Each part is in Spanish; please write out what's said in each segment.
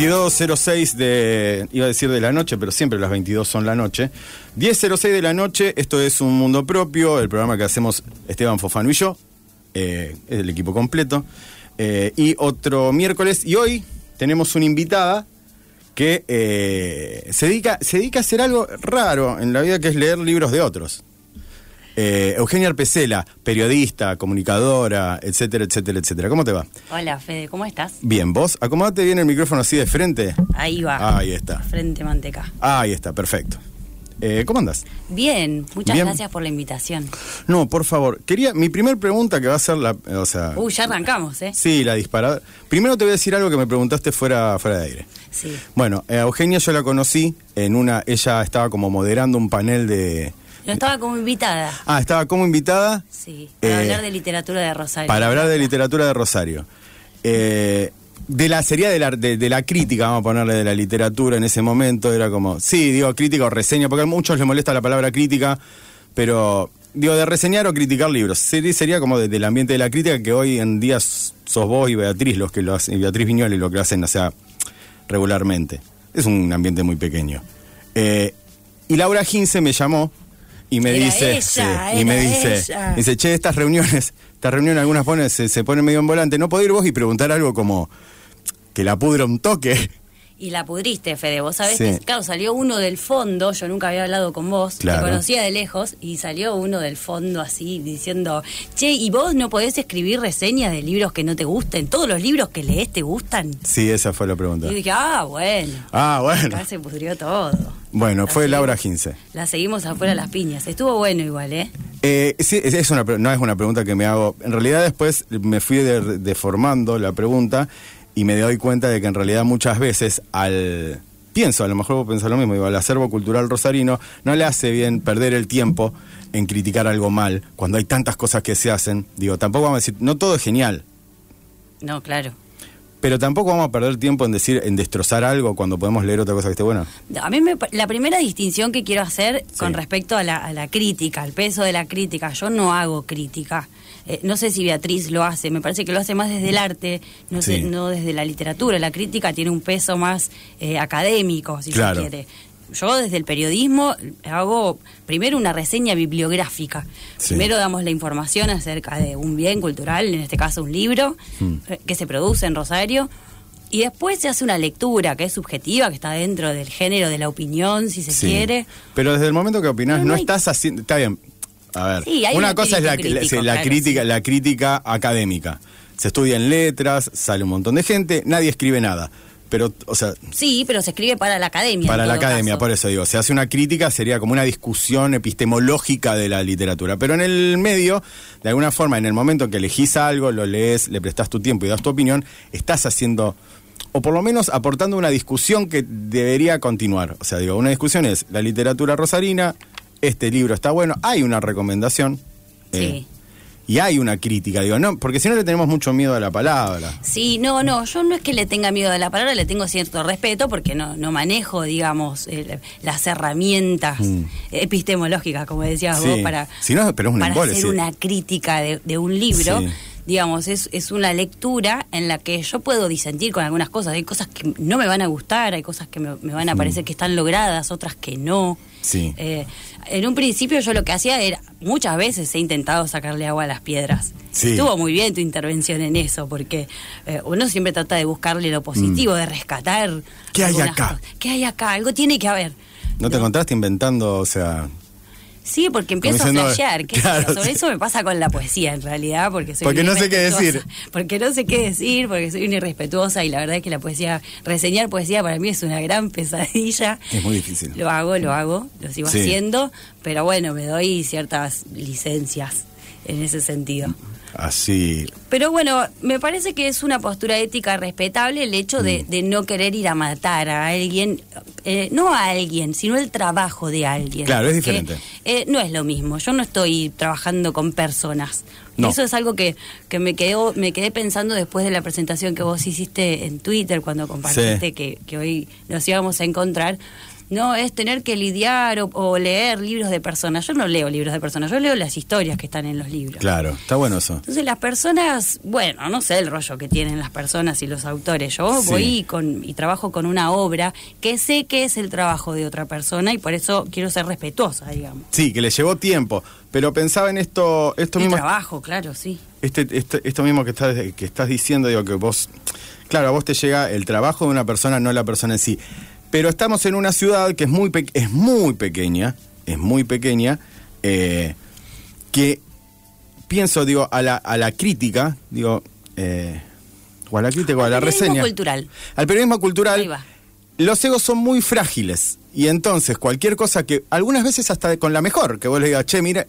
22.06 de, iba a decir de la noche, pero siempre las 22 son la noche. 10.06 de la noche, esto es Un Mundo Propio, el programa que hacemos Esteban Fofano y yo, eh, el equipo completo. Eh, y otro miércoles, y hoy tenemos una invitada que eh, se, dedica, se dedica a hacer algo raro en la vida, que es leer libros de otros. Eh, Eugenia Arpecela, periodista, comunicadora, etcétera, etcétera, etcétera. ¿Cómo te va? Hola, Fede, ¿cómo estás? Bien, vos, acomodate bien el micrófono así de frente. Ahí va. Ahí está. Frente manteca. Ahí está, perfecto. Eh, ¿Cómo andas? Bien, muchas Bien. gracias por la invitación. No, por favor, quería, mi primer pregunta que va a ser la, o sea, Uy, ya arrancamos, ¿eh? sí, la disparada. Primero te voy a decir algo que me preguntaste fuera, fuera de aire. Sí. Bueno, a Eugenia yo la conocí en una, ella estaba como moderando un panel de... Yo estaba como invitada. Ah, estaba como invitada Sí, para Eh, hablar de literatura de Rosario. para hablar de literatura de Rosario. Eh, de la sería de la, de, de la crítica, vamos a ponerle de la literatura en ese momento, era como, sí, digo crítica o reseña, porque a muchos les molesta la palabra crítica, pero digo, de reseñar o criticar libros. Sería, sería como de- del ambiente de la crítica que hoy en día sos vos y Beatriz los que lo hacen, y Beatriz Viñoli lo que lo hacen, o sea, regularmente. Es un ambiente muy pequeño. Eh, y Laura Gince me llamó y me Era dice, ella, sí, y me dice, ella. dice, che, estas reuniones, estas reuniones algunas ponen, se, se ponen medio en volante, ¿no podés ir vos y preguntar algo como que la pudra un toque? Y la pudriste, Fede. Vos sabés Sí. que, claro, salió uno del fondo. Yo nunca había hablado con vos. Claro. Te conocía de lejos. Y salió uno del fondo así diciendo: Che, ¿y vos no podés escribir reseñas de libros que no te gusten? ¿Todos los libros que lees te gustan? Sí, esa fue la pregunta. Y dije: Ah, bueno. Ah, bueno. Acá se pudrió todo. Bueno, fue. Laura Gince. La seguimos afuera las piñas. Estuvo bueno igual, ¿eh? Eh, sí, es- una, no es una pregunta que me hago. En realidad después me fui de- deformando la pregunta y me doy cuenta de que en realidad muchas veces al... Pienso, a lo mejor vos pensás lo mismo, digo, al acervo cultural rosarino no le hace bien perder el tiempo en criticar algo mal, cuando hay tantas cosas que se hacen. Digo, tampoco vamos a decir, no todo es genial, No, claro. Pero tampoco vamos a perder tiempo en decir, en destrozar algo cuando podemos leer otra cosa que esté buena. A mí me la primera distinción que quiero hacer Sí. con respecto a la, a la crítica, al peso de la crítica, yo no hago crítica. Eh, no sé si Beatriz lo hace, me parece que lo hace más desde el arte, no, sé, no desde la literatura. La crítica tiene un peso más eh, académico, si Claro. se quiere. Yo desde el periodismo hago primero una reseña bibliográfica. Sí. Primero damos la información acerca de un bien cultural, en este caso un libro, Mm. eh, que se produce en Rosario. Y después se hace una lectura que es subjetiva, que está dentro del género de la opinión, si se Sí. quiere. Pero desde el momento que opinás, No, no, no hay- estás haciendo. Está bien. A ver. Sí, una un cosa es la, crítico, la claro, crítica, la crítica académica. Se estudia en letras, sale un montón de gente, nadie escribe nada. Pero, o sea, Sí, pero se escribe para la academia. para la academia, caso. por eso digo, se hace una crítica, sería como una discusión epistemológica de la literatura. Pero en el medio, de alguna forma, en el momento que elegís algo, lo lees, le prestas tu tiempo y das tu opinión, estás haciendo, o por lo menos aportando una discusión que debería continuar. O sea, digo, una discusión es la literatura rosarina, este libro está bueno, hay una recomendación. eh, Sí. Y hay una crítica, digo, no, porque si no le tenemos mucho miedo a la palabra. Sí, no, no, yo no es que le tenga miedo a la palabra, le tengo cierto respeto porque no, no manejo, digamos, eh, las herramientas Mm. epistemológicas, como decías Sí. vos, para, Si no, pero es un para embole, hacer sí. una crítica de, de un libro. Sí. Digamos, es, es una lectura en la que yo puedo disentir con algunas cosas. Hay cosas que no me van a gustar, hay cosas que me, me van a parecer que están logradas, otras que no. Sí. Eh, en un principio yo lo que hacía era, muchas veces he intentado sacarle agua a las piedras. Sí. Estuvo muy bien tu intervención en eso, porque eh, uno siempre trata de buscarle lo positivo, de rescatar. Mm. ¿Qué hay acá? cosas. ¿Qué hay acá? Algo tiene que haber. ¿No te encontraste inventando, o sea, Sí, porque empiezo a flashear. qué claro, Sobre sí. eso me pasa con la poesía, en realidad, porque soy Porque no sé qué decir. Porque no sé qué decir, porque soy una irrespetuosa y la verdad es que la poesía, reseñar poesía para mí es una gran pesadilla. es muy difícil? Lo hago, lo hago, lo sigo Sí. haciendo, pero bueno, me doy ciertas licencias en ese sentido. Así. Pero bueno, me parece que es una postura ética respetable el hecho Mm. de, de no querer ir a matar a alguien, eh, no a alguien, sino el trabajo de alguien. Claro, es diferente. eh, no es lo mismo, yo no estoy trabajando con personas. No. Eso es algo que, que me quedó, me quedé pensando después de la presentación que vos hiciste en Twitter cuando compartiste Sí. que, que hoy nos íbamos a encontrar. No es tener que lidiar o, o leer libros de personas. Yo no leo libros de personas, yo leo las historias que están en los libros. Claro, está bueno eso. Entonces las personas, bueno, no sé el rollo que tienen las personas y los autores. Yo Sí. voy y, con, y trabajo con una obra que sé que es el trabajo de otra persona y por eso quiero ser respetuosa, digamos. Sí, que le llevó tiempo, pero pensaba en esto, esto Mi mismo, trabajo, claro, sí. este, este- esto mismo que estás, que estás diciendo, digo que vos, claro, a vos te llega el trabajo de una persona, no la persona en sí. Pero estamos en una ciudad que es muy, pe- es muy pequeña, es muy pequeña, eh, que pienso, digo, a la, a la crítica, digo, eh, o a la crítica o a Al la periodismo reseña. cultural. Al periodismo cultural. Ahí va. Los egos son muy frágiles y entonces cualquier cosa que, algunas veces hasta con la mejor, que vos le digas, che, mire,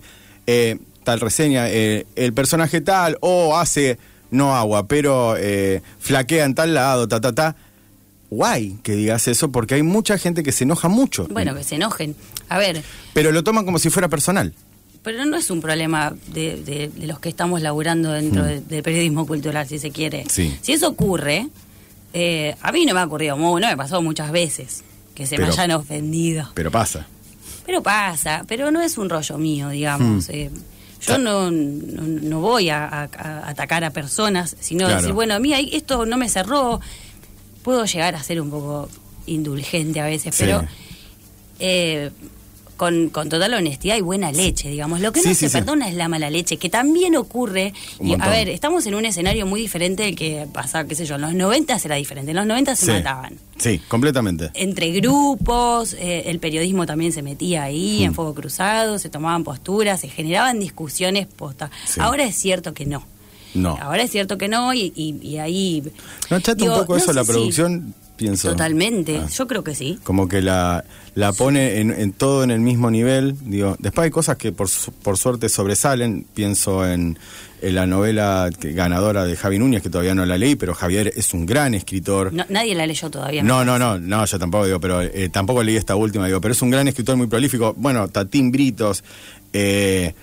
eh, tal reseña, eh, el personaje tal, o hace, no agua, pero eh, flaquea en tal lado, ta, ta, ta. Guay que digas eso porque hay mucha gente que se enoja mucho. Bueno, que se enojen. A ver, Pero lo toman como si fuera personal. pero no es un problema de, de- de los que estamos laburando dentro Mm. de- del periodismo cultural, si se quiere. Sí. Si eso ocurre, eh, a mí no me ha ocurrido, no me pasó muchas veces que se Pero- me hayan ofendido. Pero pasa. Pero pasa, pero no es un rollo mío, digamos. Hmm. eh, yo no, no, no voy a, a- a atacar a personas, sino Claro. decir, bueno, a mí esto no me cerró. Puedo llegar a ser un poco indulgente a veces, Sí. pero eh, con, con total honestidad y buena leche, digamos. Lo que Sí, no sí, se perdona es la mala leche, que también ocurre. Y, a ver, estamos en un escenario muy diferente del que pasa, qué sé yo, en los 90 era diferente. En los 90 se mataban Sí, completamente. entre grupos, eh, el periodismo también se metía ahí Mm. en fuego cruzado, se tomaban posturas, se generaban discusiones posta. Ahora es cierto que no. No. Ahora es cierto que no y, y- y ahí... ¿No chata un poco no eso la si- producción? Pienso. Totalmente, Ah. yo creo que sí. como que la, la pone en, en todo en el mismo nivel. Digo, después hay cosas que por, por suerte sobresalen. Pienso en, en la novela que- ganadora de Javi Núñez, que todavía no la leí, pero Javier es un gran escritor. No, nadie la leyó todavía. No, no, no, no, yo tampoco digo, pero eh, tampoco leí esta última, digo, pero es un gran escritor muy prolífico. Bueno, Tatín Britos, eh,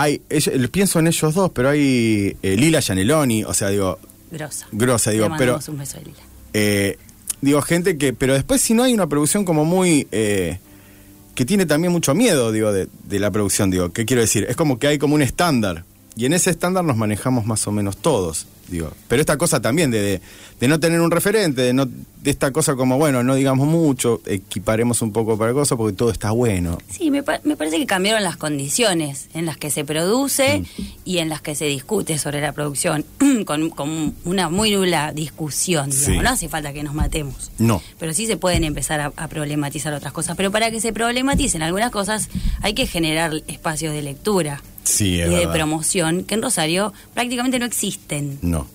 hay, pienso en ellos dos, pero hay eh, Lila Gianelloni, o sea, digo, Grosa. grosa, digo, Le pero un beso a Lila. eh, digo, gente que, pero después si no hay una producción como muy, eh, que tiene también mucho miedo, digo, de, de la producción, digo, ¿qué quiero decir? Es como que hay como un estándar, y en ese estándar nos manejamos más o menos todos, digo. Pero esta cosa también de, de, de no tener un referente, de, no, de esta cosa como, bueno, no digamos mucho, equiparemos un poco para cosas porque todo está bueno. Sí, me, pa- me parece que cambiaron las condiciones en las que se produce Mm. y en las que se discute sobre la producción, con, con una muy nula discusión. digamos. Sí. No hace falta que nos matemos. No. Pero sí se pueden empezar a, a problematizar otras cosas. Pero para que se problematicen algunas cosas hay que generar espacios de lectura Sí, y de verdad. promoción que en Rosario prácticamente no existen. No.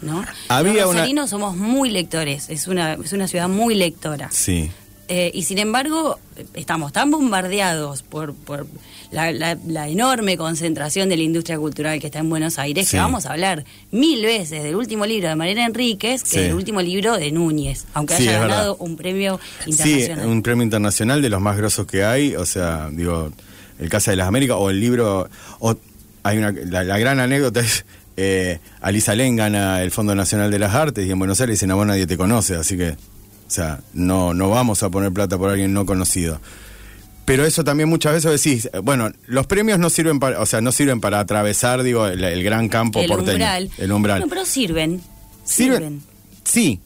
¿no? Había Los una- rosarinos somos muy lectores, es una, es una ciudad muy lectora. Sí. Eh, y sin embargo, estamos tan bombardeados por, por la, la- la enorme concentración de la industria cultural que está en Buenos Aires, Sí. que vamos a hablar mil veces del último libro de Mariana Enríquez que Sí. del último libro de Núñez, aunque Sí, haya ganado verdad. un premio Sí, internacional. un premio internacional de los más grosos que hay, o sea, digo, el Casa de las Américas o el libro, o hay una, la, la gran anécdota es, eh, Alisa Len gana el Fondo Nacional de las Artes y en Buenos Aires dicen, a vos nadie te conoce, así que, o sea, no, no vamos a poner plata por alguien no conocido. Pero eso también muchas veces decís, eh, bueno, los premios no sirven para, o sea, no sirven para atravesar, digo, el, el gran campo el porteño. umbral. El umbral. Pero sirven. ¿Sirven? Sirven. Sí,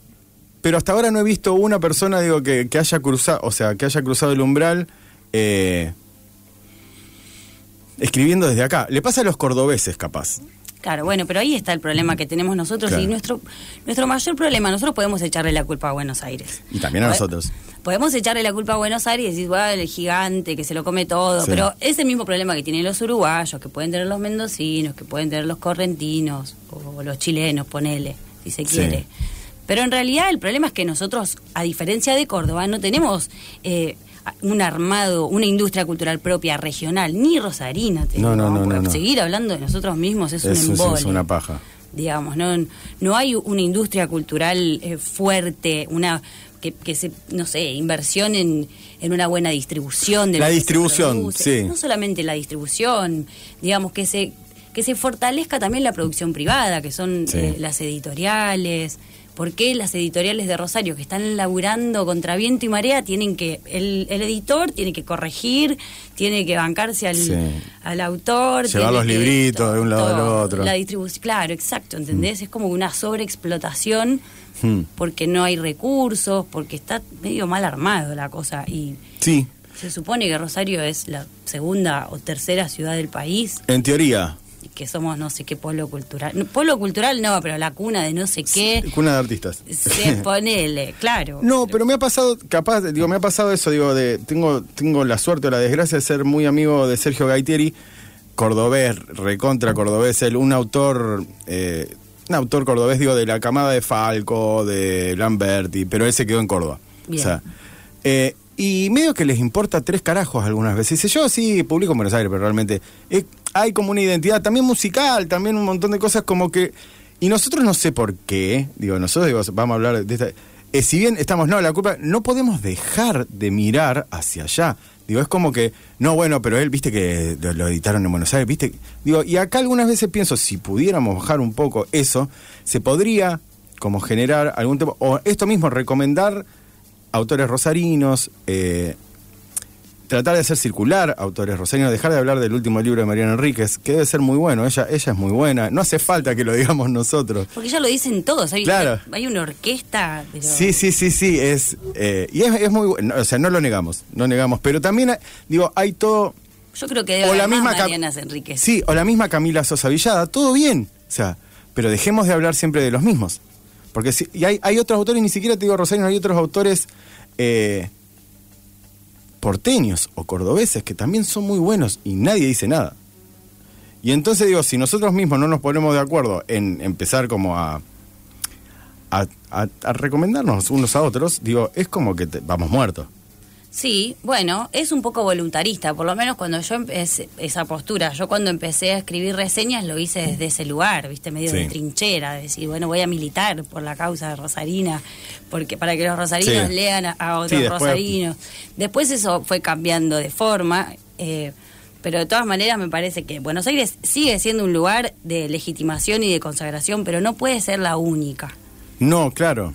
pero hasta ahora no he visto una persona, digo, que, que haya cruzado, o sea, que haya cruzado el umbral eh, escribiendo desde acá. Le pasa a los cordobeses, capaz. Claro, bueno, pero ahí está el problema que tenemos nosotros Claro. y nuestro nuestro mayor problema, nosotros podemos echarle la culpa a Buenos Aires. Y también a nosotros. Podemos echarle la culpa a Buenos Aires y decir, bueno, el gigante que se lo come todo, Sí. pero es el mismo problema que tienen los uruguayos, que pueden tener los mendocinos, que pueden tener los correntinos o los chilenos, ponele, si se Sí. quiere. Pero en realidad el problema es que nosotros, a diferencia de Córdoba, no tenemos eh, un armado, una industria cultural propia regional, ni rosarina. te No, no, no, no. Seguir hablando de nosotros mismos es, Es, un es- embole es una paja. digamos, no, no hay una industria cultural eh, fuerte, una que, que se, no sé, inversión en, en una buena distribución de La distribución, sí. No solamente la distribución, digamos que se que se fortalezca también la producción privada, que son Sí. eh, las editoriales. ¿Por qué las editoriales de Rosario que están laburando contra viento y marea tienen que, el, el editor tiene que corregir, tiene que bancarse al, Sí. al autor? Llevar los libritos de un lado al otro. La distribución, claro, exacto, ¿entendés? Es como una sobreexplotación Hmm. porque no hay recursos, porque está medio mal armado la cosa y Sí, se supone que Rosario es la segunda o tercera ciudad del país en teoría. Que somos no sé qué polo cultural. No, polo cultural no, pero la cuna de no sé qué. Cuna de artistas. Se ponele, claro. No, pero me ha pasado, capaz, digo, me ha pasado eso, digo, de, tengo, tengo la suerte o la desgracia de ser muy amigo de Sergio Gaitieri, cordobés, recontra cordobés, él, un autor, eh, un autor cordobés, digo, de la camada de Falco, de Lamberti, pero él se quedó en Córdoba. Bien. O sea, eh, y medio que les importa tres carajos algunas veces. Dice, yo sí publico en Buenos Aires, pero realmente eh, hay como una identidad también musical, también un montón de cosas como que... Y nosotros no sé por qué, digo, nosotros digo, vamos a hablar de esta... eh, si bien estamos, no, la culpa, no podemos dejar de mirar hacia allá. Digo, es como que, no, bueno, pero él, viste que lo, editaron en Buenos Aires, viste. Digo, y acá algunas veces pienso, si pudiéramos bajar un poco eso, se podría como generar algún tipo, o esto mismo, recomendar autores rosarinos, eh, tratar de hacer circular autores rosarinos, dejar de hablar del último libro de Mariana Enríquez, que debe ser muy bueno, ella, ella es muy buena, no hace falta que lo digamos nosotros. Porque ya lo dicen todos. Hay, Claro. hay una orquesta. Pero... Sí, sí, sí, sí, es, eh, y es, es muy bueno, o sea, no lo negamos, no negamos, pero también, hay- digo, hay todo... Yo creo que debe o haber la más misma Cam- Marianas Enríquez. Sí, o la misma Camila Sosa Villada, todo bien. O sea, pero dejemos de hablar siempre de los mismos. Porque si, y hay, hay otros autores, ni siquiera te digo Rosario, hay otros autores eh, porteños o cordobeses que también son muy buenos y nadie dice nada. Y entonces digo, si nosotros mismos no nos ponemos de acuerdo en empezar como a, a, a- recomendarnos unos a otros, digo, es como que vamos muertos. Sí, bueno, es un poco voluntarista, por lo menos cuando yo empecé esa postura. Yo cuando empecé a escribir reseñas lo hice desde ese lugar, viste, medio Sí. de trinchera, de decir, bueno, voy a militar por la causa de Rosarina, porque para que los rosarinos Sí. lean a, a otros Sí, después- rosarinos. Después eso fue cambiando de forma, eh, pero de todas maneras me parece que Buenos Aires sigue siendo un lugar de legitimación y de consagración, pero no puede ser la única. No, claro.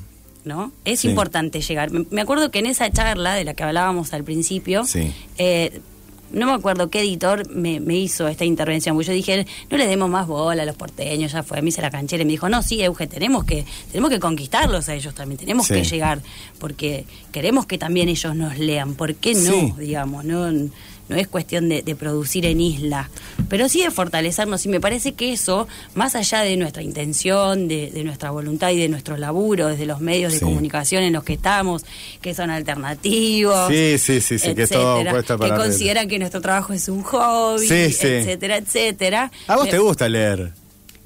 ¿No? Es Sí. importante llegar. Me, acuerdo que en esa charla de la que hablábamos al principio, Sí. eh, no me acuerdo qué editor me, me hizo esta intervención, porque yo dije, no le demos más bola a los porteños, ya fue, a mí se la canchera, y me dijo, no, sí, Euge, tenemos que, tenemos que conquistarlos a ellos también, tenemos Sí. que llegar, porque queremos que también ellos nos lean, ¿por qué no? Digamos, no, no es cuestión de, de producir en isla, pero sí de fortalecernos, y me parece que eso, más allá de nuestra intención, de, de nuestra voluntad y de nuestro laburo, desde los medios de Sí. comunicación en los que estamos, que son alternativos, Sí, sí, sí, sí, que todo etcétera, que consideran que nuestro trabajo es un hobby, etcétera, etcétera. A vos Me- te gusta leer.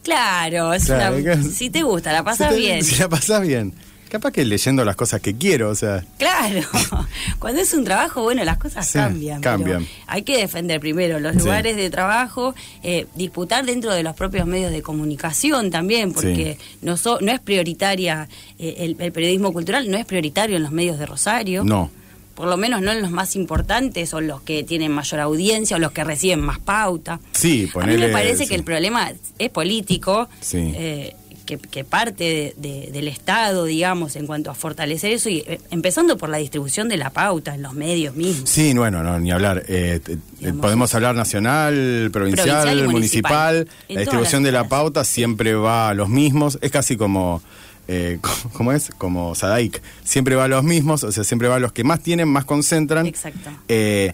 Claro, es Claro, una- que- si te gusta, la pasas Si te- bien. Si la pasás bien. Capaz que leyendo las cosas que quiero, o sea. Claro, cuando es un trabajo, bueno, las cosas Sí, cambian. pero cambian. hay que defender primero los Sí. lugares de trabajo, eh, disputar dentro de los propios medios de comunicación también, porque no, so- no es prioritaria, eh, el, el periodismo cultural no es prioritario en los medios de Rosario. No. Por lo menos no en los más importantes o los que tienen mayor audiencia o los que reciben más pauta. Sí, A mí ponele. me parece sí. que el problema es político, Sí. eh, que, que parte de- de- del Estado, digamos, en cuanto a fortalecer eso, y eh, empezando por la distribución de la pauta en los medios mismos. Sí, bueno, no, ni hablar. Eh, te- Digamos, podemos hablar nacional, provincial, municipal. La distribución de la pauta siempre va a los mismos. Es casi como. Eh, ¿Cómo es? Como Sadaik. Siempre va a los mismos, o sea, siempre va a los que más tienen, más concentran. Exacto. Eh,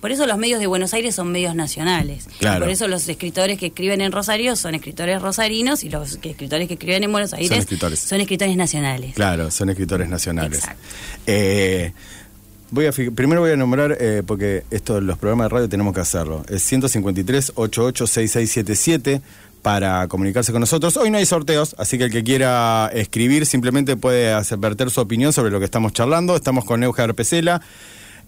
Por eso los medios de Buenos Aires son medios nacionales. Claro. Por eso los escritores que escriben en Rosario son escritores rosarinos y los que escritores que escriben en Buenos Aires escritores. son escritores nacionales. Claro, son escritores nacionales. Exacto. Eh, voy a primero voy a nombrar, eh, porque esto los programas de radio tenemos que hacerlo. Es 153 886677 para comunicarse con nosotros. Hoy no hay sorteos, así que el que quiera escribir simplemente puede hacer verter su opinión sobre lo que estamos charlando. Estamos con Euge Arpecela,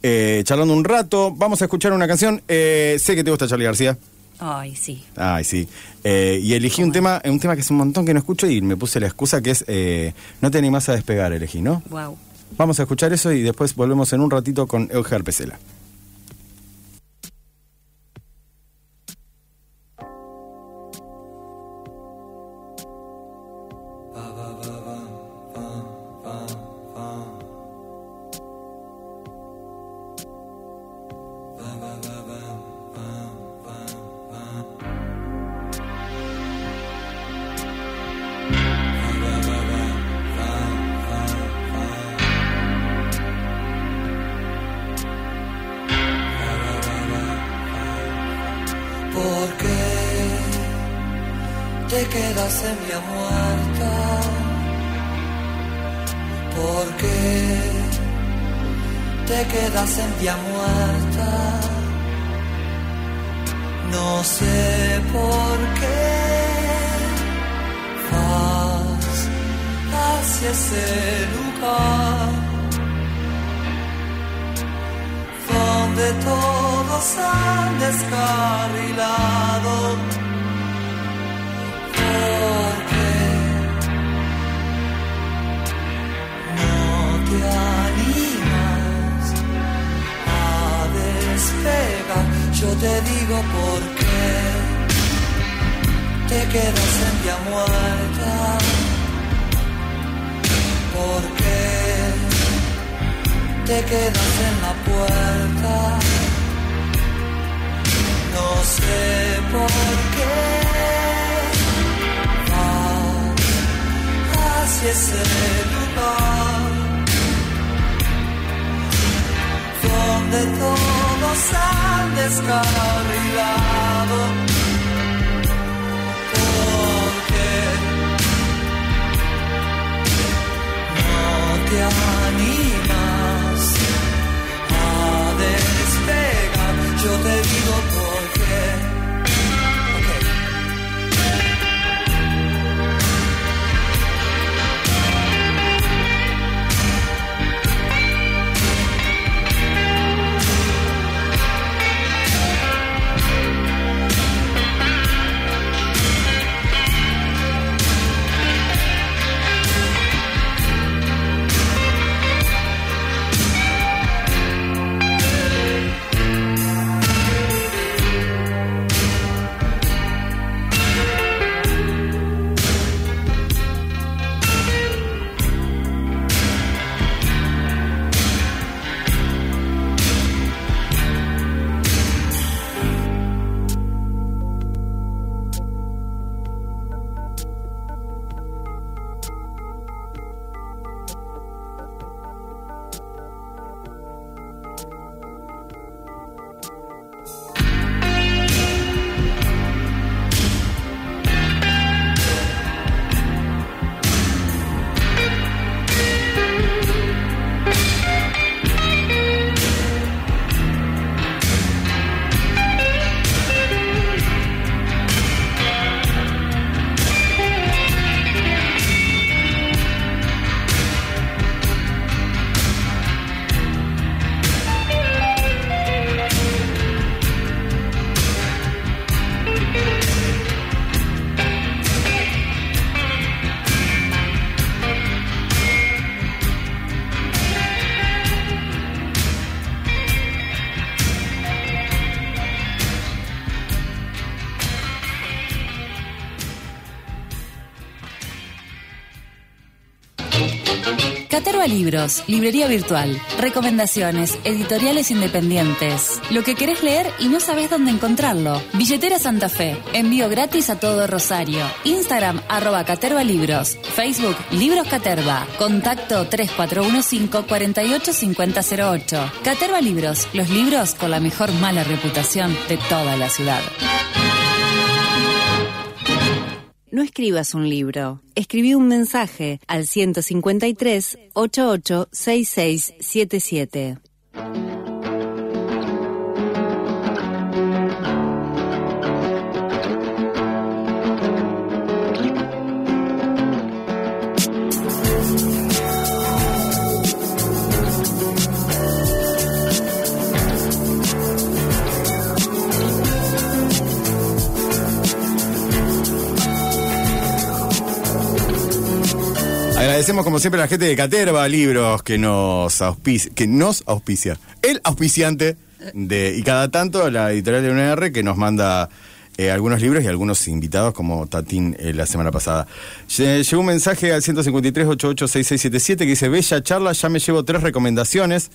eh, charlando un rato. Vamos a escuchar una canción. Eh, sé que te gusta Charlie García. Ay, sí. Ay, sí. Eh, y elegí un tema, un tema que es un montón que no escucho y me puse la excusa que es eh, No te animás a despegar, elegí, ¿no? Wow. Vamos a escuchar eso y después volvemos en un ratito con Euge Arpecela. Te quedas en mi muerta? ¿Por qué te quedas en vía muerta? No sé por qué vas hacia ese lugar donde todos han descarrilado. Yo te digo por qué te quedas en vía muerta. ¿Por qué te quedas en la puerta? No sé por qué hacia ese lugar donde todos han descarrilado. Porque no te animas a despegar. Yo te digo por qué. Caterva Libros, librería virtual, recomendaciones, editoriales independientes, lo que querés leer y no sabés dónde encontrarlo. Billetera Santa Fe, envío gratis a todo Rosario. Instagram arroba Caterva Libros, Facebook Libros Caterva, contacto 3415 485008. Caterva Libros, los libros con la mejor mala reputación de toda la ciudad. No escribas un libro. Escribí un mensaje al 153 88 6677. Agradecemos como siempre a la gente de Caterva Libros que nos auspicia, que nos auspicia. El auspiciante de y cada tanto la editorial de UNR que nos manda eh, algunos libros y algunos invitados como Tatín eh, la semana pasada. Lle- Llegó un mensaje al 153 886677 que dice, "Bella charla, ya me llevo tres recomendaciones."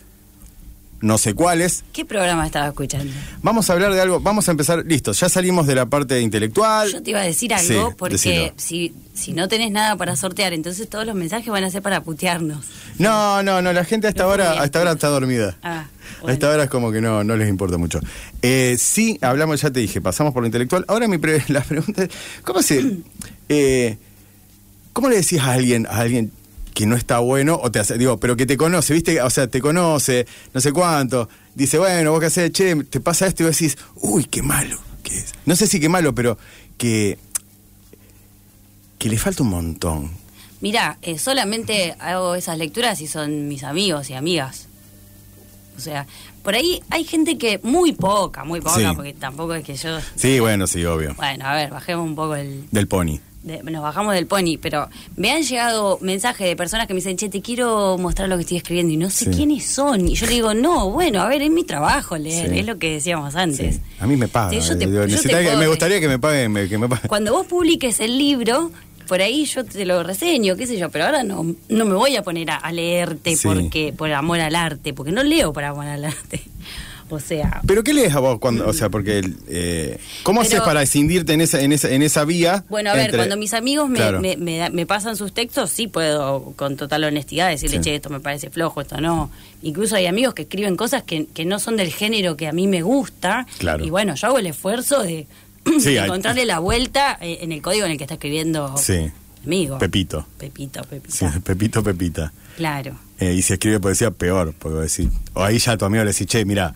No sé cuáles. ¿Qué programa estaba escuchando? Vamos a hablar de algo, vamos a empezar, listo, ya salimos de la parte intelectual. Yo te iba a decir algo, Sí, porque si, si no tenés nada para sortear, entonces todos los mensajes van a ser para putearnos. No, no, no, la gente a esta Me hora, fui. a esta hora está dormida. Ah, A esta hora es como que no, no les importa mucho. Eh, sí, hablamos, ya te dije, pasamos por lo intelectual. Ahora mi pre- la pregunta es, ¿cómo se, eh, cómo le decís a alguien, a alguien que no está bueno, o te hace, digo, pero que te conoce, viste, o sea, te conoce, no sé cuánto, dice, bueno, vos qué haces, che, te pasa esto y vos decís, uy, qué malo que es. No sé si qué malo, pero que, que le falta un montón. Mirá, eh, solamente hago esas lecturas si son mis amigos y amigas. O sea, por ahí hay gente que muy poca, muy poca, Sí. porque tampoco es que yo... Sí, bueno, sí, obvio. Bueno, a ver, bajemos un poco el... Del pony. De- nos bajamos del pony, pero me han llegado mensajes de personas que me dicen, che, te quiero mostrar lo que estoy escribiendo y no sé Sí. quiénes son. Y yo le digo, no, bueno, a ver, es mi trabajo leer, Sí. es lo que decíamos antes. Sí. A mí me paga. Sí, yo te- Digo, yo te necesitaría que- puedo- me gustaría que me paguen. Que me paguen. Cuando vos publiques el libro, por ahí yo te lo reseño, qué sé yo, pero ahora no, no me voy a poner a, a leerte Sí. porque por amor al arte, porque no leo por amor al arte. O sea, ¿Pero qué lees a vos cuando, o sea, porque, eh, ¿cómo haces para escindirte en esa, en esa, en esa vía? Bueno, a ver, cuando mis amigos me, Claro. me, me me pasan sus textos, sí puedo con total honestidad decirle, Sí. che, esto me parece flojo, esto no. Incluso hay amigos que escriben cosas que, que no son del género que a mí me gusta. Claro. Y bueno, yo hago el esfuerzo de, Sí, de hay- encontrarle la vuelta eh, en el código en el que está escribiendo Sí. mi amigo. Pepito. Pepito, Sí, Pepita. Pepito, Pepita. Claro. Eh, y si escribe poesía, peor. Porque decís, o ahí ya a tu amigo le decís, che, mira,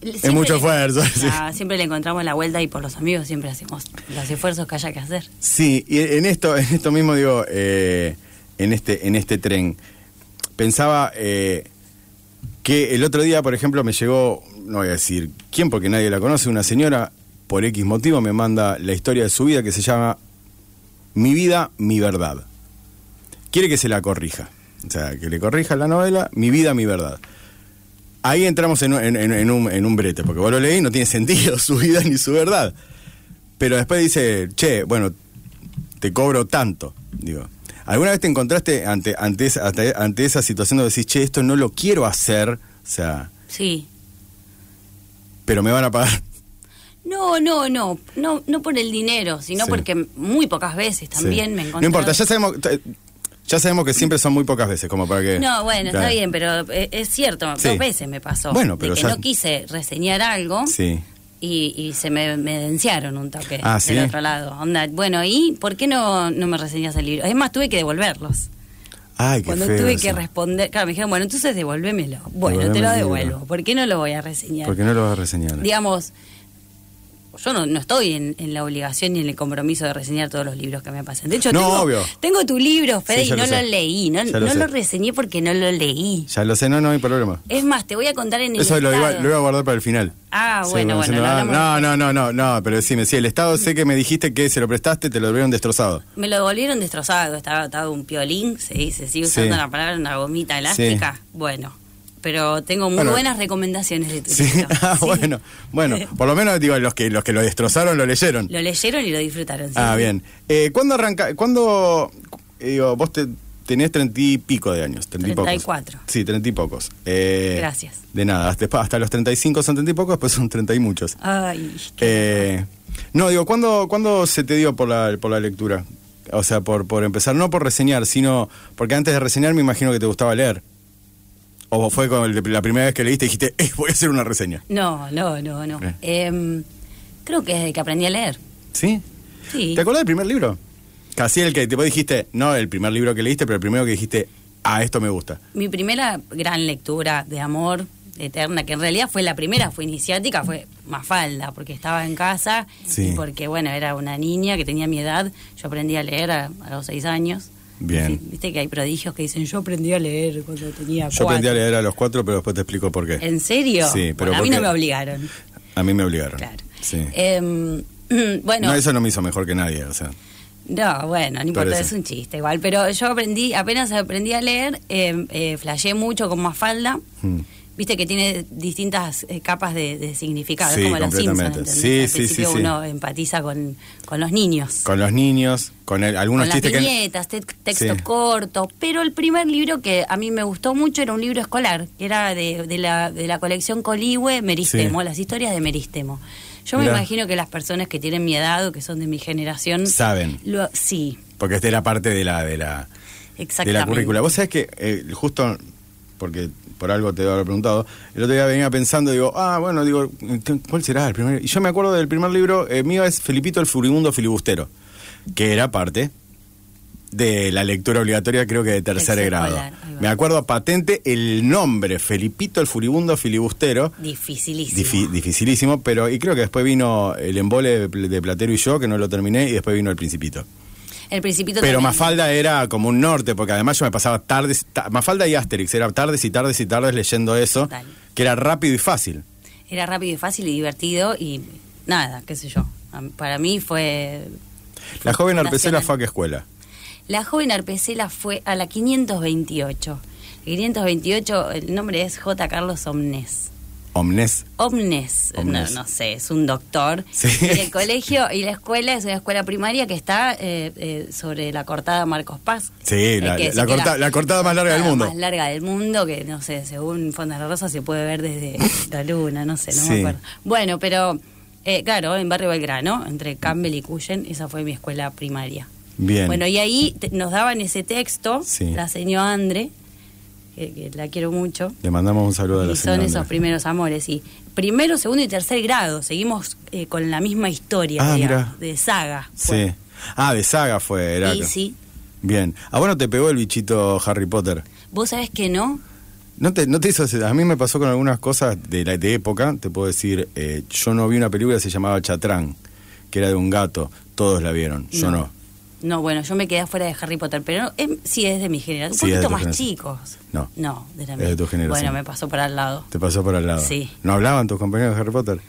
Siempre mucho le- esfuerzo, sí. Ah, Siempre le encontramos la vuelta y por los amigos siempre hacemos los esfuerzos que haya que hacer. Sí, y en esto, en esto mismo digo, eh, en este, en este tren, pensaba eh, que el otro día, por ejemplo, me llegó, no voy a decir quién, porque nadie la conoce, una señora, por X motivo, me manda la historia de su vida que se llama Mi vida, mi verdad. Quiere que se la corrija. O sea, que le corrija la novela, Mi vida, mi verdad. Ahí entramos en, un- en- un, en un brete, porque vos lo leí no tiene sentido su vida ni su verdad. Pero después dice, che, bueno, te cobro tanto. Digo, ¿alguna vez te encontraste ante, ante, esa, ante, ante esa situación de decir, che, esto no lo quiero hacer? O sea, Sí. pero me van a pagar. No, no, no, no, no por el dinero, sino Sí. porque muy pocas veces también Sí. me encontré. No importa, ya sabemos, ya sabemos que siempre son muy pocas veces, como para que... No, bueno, Claro. está bien, pero eh, es cierto, Sí. dos veces me pasó. Bueno, pero de que ya- no quise reseñar algo Sí. y, y se me, me denunciaron un toque Ah, ¿sí? del otro lado. Onda, bueno, ¿y por qué no, no me reseñas el libro? Es más, tuve que devolverlos. Ay, qué Cuando feo tuve eso. que responder, claro, me dijeron, bueno, entonces devuélvemelo. Bueno, te lo devuelvo. ¿Por qué no lo voy a reseñar? Porque no lo vas a reseñar. digamos, yo no, no estoy en, en la obligación ni en el compromiso de reseñar todos los libros que me pasan. De hecho, No, tengo, obvio. tengo tu libro, Fede, Sí, y no lo leí. No, lo no lo reseñé porque no lo leí. Ya lo sé, no, no hay problema. Es más, te voy a contar en el Eso lo iba, lo iba a guardar para el final. Ah, Sí, bueno, bueno, diciendo, no, no, no, no, no, pero decime, sí, el Estado sé que me dijiste que se lo prestaste, te lo volvieron destrozado. Me lo devolvieron destrozado, estaba atado un piolín, se dice, sigue usando Sí. la palabra una gomita elástica. Bueno, pero tengo muy Bueno. buenas recomendaciones de tu Sí, libro. ah, Sí. bueno, bueno, por lo menos digo, los que, los que lo destrozaron lo leyeron. Lo leyeron y lo disfrutaron. sí. Ah, bien. Eh, ¿Cuándo arranca? ¿Cuándo, eh, digo, vos te, tenés treinta y pico de años? Treinta y pocos. 34. Sí, treinta y pocos. Eh, Gracias. De nada, hasta, hasta los treinta y cinco son treinta y pocos, después son treinta y muchos. Ay, qué Eh, no, digo, ¿cuándo, ¿cuándo se te dio por la, por la lectura? O sea, por, por empezar, no por reseñar, sino porque antes de reseñar me imagino que te gustaba leer. O fue con el la primera vez que leíste y dijiste, eh, voy a hacer una reseña. No, no, no, no. Eh. Em, creo que desde que aprendí a leer. ¿Sí? Sí. ¿Te acuerdas del primer libro? Casi el que te dijiste, no el primer libro que leíste, pero el primero que dijiste, ah, esto me gusta. Mi primera gran lectura de amor eterna, que en realidad fue la primera, fue iniciática, fue Mafalda, porque estaba en casa Sí. y porque, bueno, era una niña que tenía mi edad. Yo aprendí a leer a, a los seis años. Bien. Viste que hay prodigios que dicen, yo aprendí a leer cuando tenía Yo aprendí a cuatro". leer a los cuatro, pero después te explico por qué. ¿En serio? Sí, pero Bueno, a mí no me obligaron. A mí me obligaron. Claro. Sí. Em, bueno, no, eso no me hizo mejor que nadie, o sea. No, bueno, no importa, es un chiste igual. Pero yo aprendí, apenas aprendí a leer, eh, eh, flasheé mucho con Mafalda. mm. Viste que tiene distintas eh, capas de, de significado, Sí, es como los Simpsons. Sí, Al sí, principio uno empatiza con, con los niños. Con los niños, con el- algunos con las chistes que... viñetas, te- texto corto, pero el primer libro que a mí me gustó mucho era un libro escolar, que era de, de la, de la colección Coligüe, Meristemo, las historias de Meristemo. Yo me imagino que las personas que tienen mi edad o que son de mi generación... Saben. Lo, sí, Porque esta era parte de la, de la, de la currícula. Vos sabés que eh, justo, porque por algo te había preguntado, el otro día venía pensando, digo, ah, bueno, digo, ¿cuál será el primer? Y yo me acuerdo del primer libro eh, mío es Felipito el Furibundo Filibustero, que era parte de la lectura obligatoria creo que de tercer grado. Me acuerdo patente el nombre, Felipito el Furibundo Filibustero. Dificilísimo. Difi- dificilísimo, pero y creo que después vino el embole de, de Platero y yo, que no lo terminé, y después vino el Principito. El Principito Pero también. Mafalda era como un norte, porque además yo me pasaba tardes, ta- Mafalda y Asterix, era tardes y tardes y tardes leyendo eso, Total. que era rápido y fácil. Era rápido y fácil y divertido y nada, qué sé yo. Para mí fue... La joven Arpecela fue a qué escuela. La joven Arpecela fue a la 528. 528, el nombre es J. Carlos Omnes. Omnes. Omnes, Omnes. No, no sé, es un doctor. Sí. Y el colegio y la escuela es una escuela primaria que está eh, eh, sobre la cortada Marcos Paz. Sí, Eh, la- la corta- la cortada más larga del mundo. Más larga del mundo, que no sé, según Fonda la Rosa se puede ver desde la luna, no sé, no Sí. me acuerdo. Bueno, pero eh, claro, en Barrio Belgrano, entre Campbell y Cuyen, esa fue mi escuela primaria. Bien. Bueno, y ahí te- nos daban ese texto, Sí. la señora Andre, que, que la quiero mucho. Le mandamos un saludo a la Y son señora. esos primeros amores, y primero, segundo y tercer grado, seguimos eh, con la misma historia, Ah, digamos, de saga. Sí. Ah, de saga fue. Era Y sí, Bien. ¿A vos no te pegó el bichito Harry Potter? vos sabés que no, ¿No te, no te hizo A mí me pasó con algunas cosas de, la, de época. Te puedo decir, eh, yo no vi una película que se llamaba Chatrán, que era de un gato. Todos la vieron. Yo no. No, bueno, yo me quedé afuera de Harry Potter, pero no, em, sí es de mi generación, un Sí, es poquito más generación. chicos. No. No, de la Es de tu generación. Bueno, me pasó por al lado. Te pasó por al lado. Sí. ¿No hablaban tus compañeros de Harry Potter?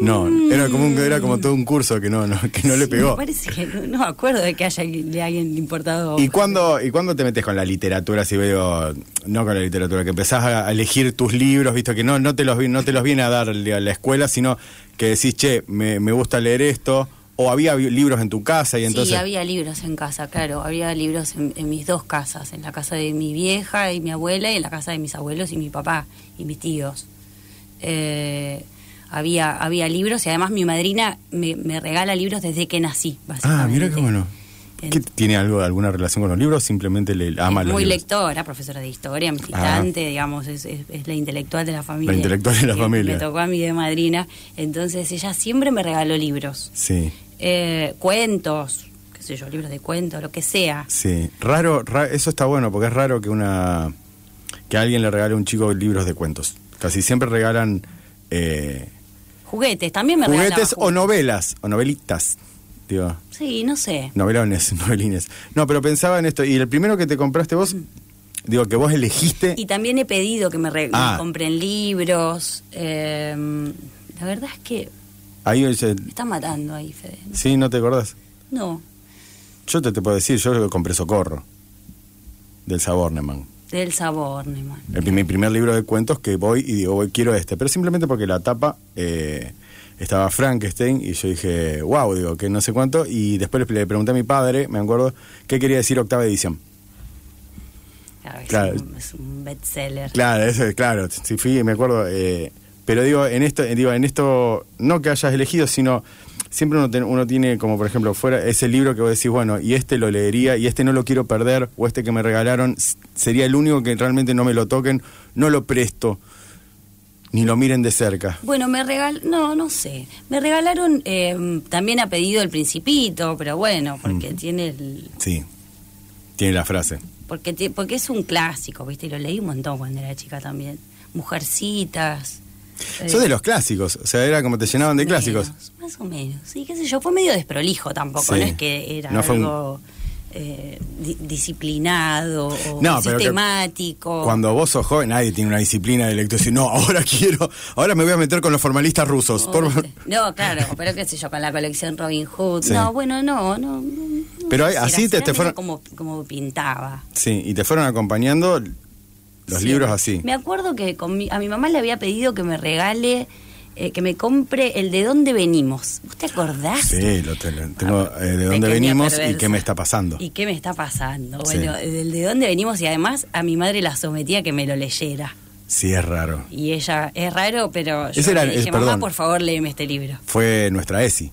No, era como un, era como todo un curso que no, no que no le pegó. Me parece que no, no me acuerdo de que haya de alguien importado. ¿Y cuándo, ¿Y cuándo te metes con la literatura? Si veo, no con la literatura, que empezás a elegir tus libros, visto que no, no, te, los, vi- no te los viene a dar la escuela, sino que decís, che, me, me gusta leer esto, o había libros en tu casa y entonces... Sí, había libros en casa, claro. Había libros en, en mis dos casas, en la casa de mi vieja y mi abuela y en la casa de mis abuelos y mi papá y mis tíos. Eh, había, había libros y además mi madrina me, me regala libros desde que nací, básicamente. Ah, mira qué bueno. En- ¿Qué, ¿Tiene algo, alguna relación con los libros? Simplemente le ama es los muy libros. lectora, profesora de historia, militante, digamos, es, es- es la intelectual de la familia. La intelectual de la familia. Me tocó a mí de madrina. Entonces ella siempre me regaló libros. Sí, Eh, cuentos, qué sé yo, libros de cuentos, lo que sea. sí. Raro, ra- eso está bueno, porque es raro que una que alguien le regale a un chico libros de cuentos. Casi siempre regalan eh, Juguetes, también me juguetes o juguetes. novelas, o novelitas. Digo, Sí, no sé. novelones, novelines. No, pero pensaba en esto. ¿Y el primero que te compraste vos? Digo, que vos elegiste. Y también he pedido que me, re- me Ah. compren libros. eh, la verdad es que Ahí dice, me está matando ahí, Fede. sí, ¿no te acordás? No, Yo te, te puedo decir, yo compré Socorro, del Saborneman. del sabor, Neymar. El, mi primer libro de cuentos que voy y digo, voy, quiero este. Pero simplemente porque la tapa eh, estaba Frankenstein y yo dije, wow, digo, que no sé cuánto. Y después le, pregunté a mi padre, me acuerdo, qué quería decir octava edición. Claro, es, Claro. Un, es un bestseller. Claro, eso es claro. Sí, fui, me acuerdo. eh, pero digo, en esto, digo, en esto, no que hayas elegido, sino siempre uno, ten- uno tiene como, por ejemplo, fuera ese libro que vos decís, bueno, y este lo leería, y este no lo quiero perder, o este que me regalaron, sería el único que realmente no me lo toquen, no lo presto, ni lo miren de cerca. Bueno, me regal... No, no sé. Me regalaron eh, también a pedido el Principito, pero bueno, porque Mm. tiene el... Sí, tiene la frase. Porque, porque es un clásico, ¿viste? Y lo leí un montón cuando era chica también. Mujercitas. Eh, Sos de los clásicos, o sea, era como te llenaban de clásicos. menos, más o menos. Sí, qué sé yo. Fue medio desprolijo tampoco. Sí. No es que era No fue un- algo eh, di- disciplinado o No, sistemático. Cuando vos sos joven, nadie tiene una disciplina de lectura. Decir, no, ahora quiero, ahora me voy a meter con los formalistas rusos. No, por- viste. No, claro, pero qué sé yo, con la colección Robin Hood. Sí. No, bueno, no, no. no Pero hay- así te- te fueron- Como, como pintaba. Sí, y te fueron acompañando Los Sí. libros así. Me acuerdo que con mi- a mi mamá le había pedido que me regale, eh, que me compre el de dónde venimos. ¿Vos te acordás? Sí, lo te- lo tengo eh, de dónde venimos y qué me está pasando. ¿Y qué me está pasando? Sí. Bueno, el de dónde venimos y además a mi madre la sometía a que me lo leyera. Sí, es raro. Y ella, es raro, pero yo Ese era- le dije, mamá, perdón. por favor, léeme este libro. Fue nuestra ESI,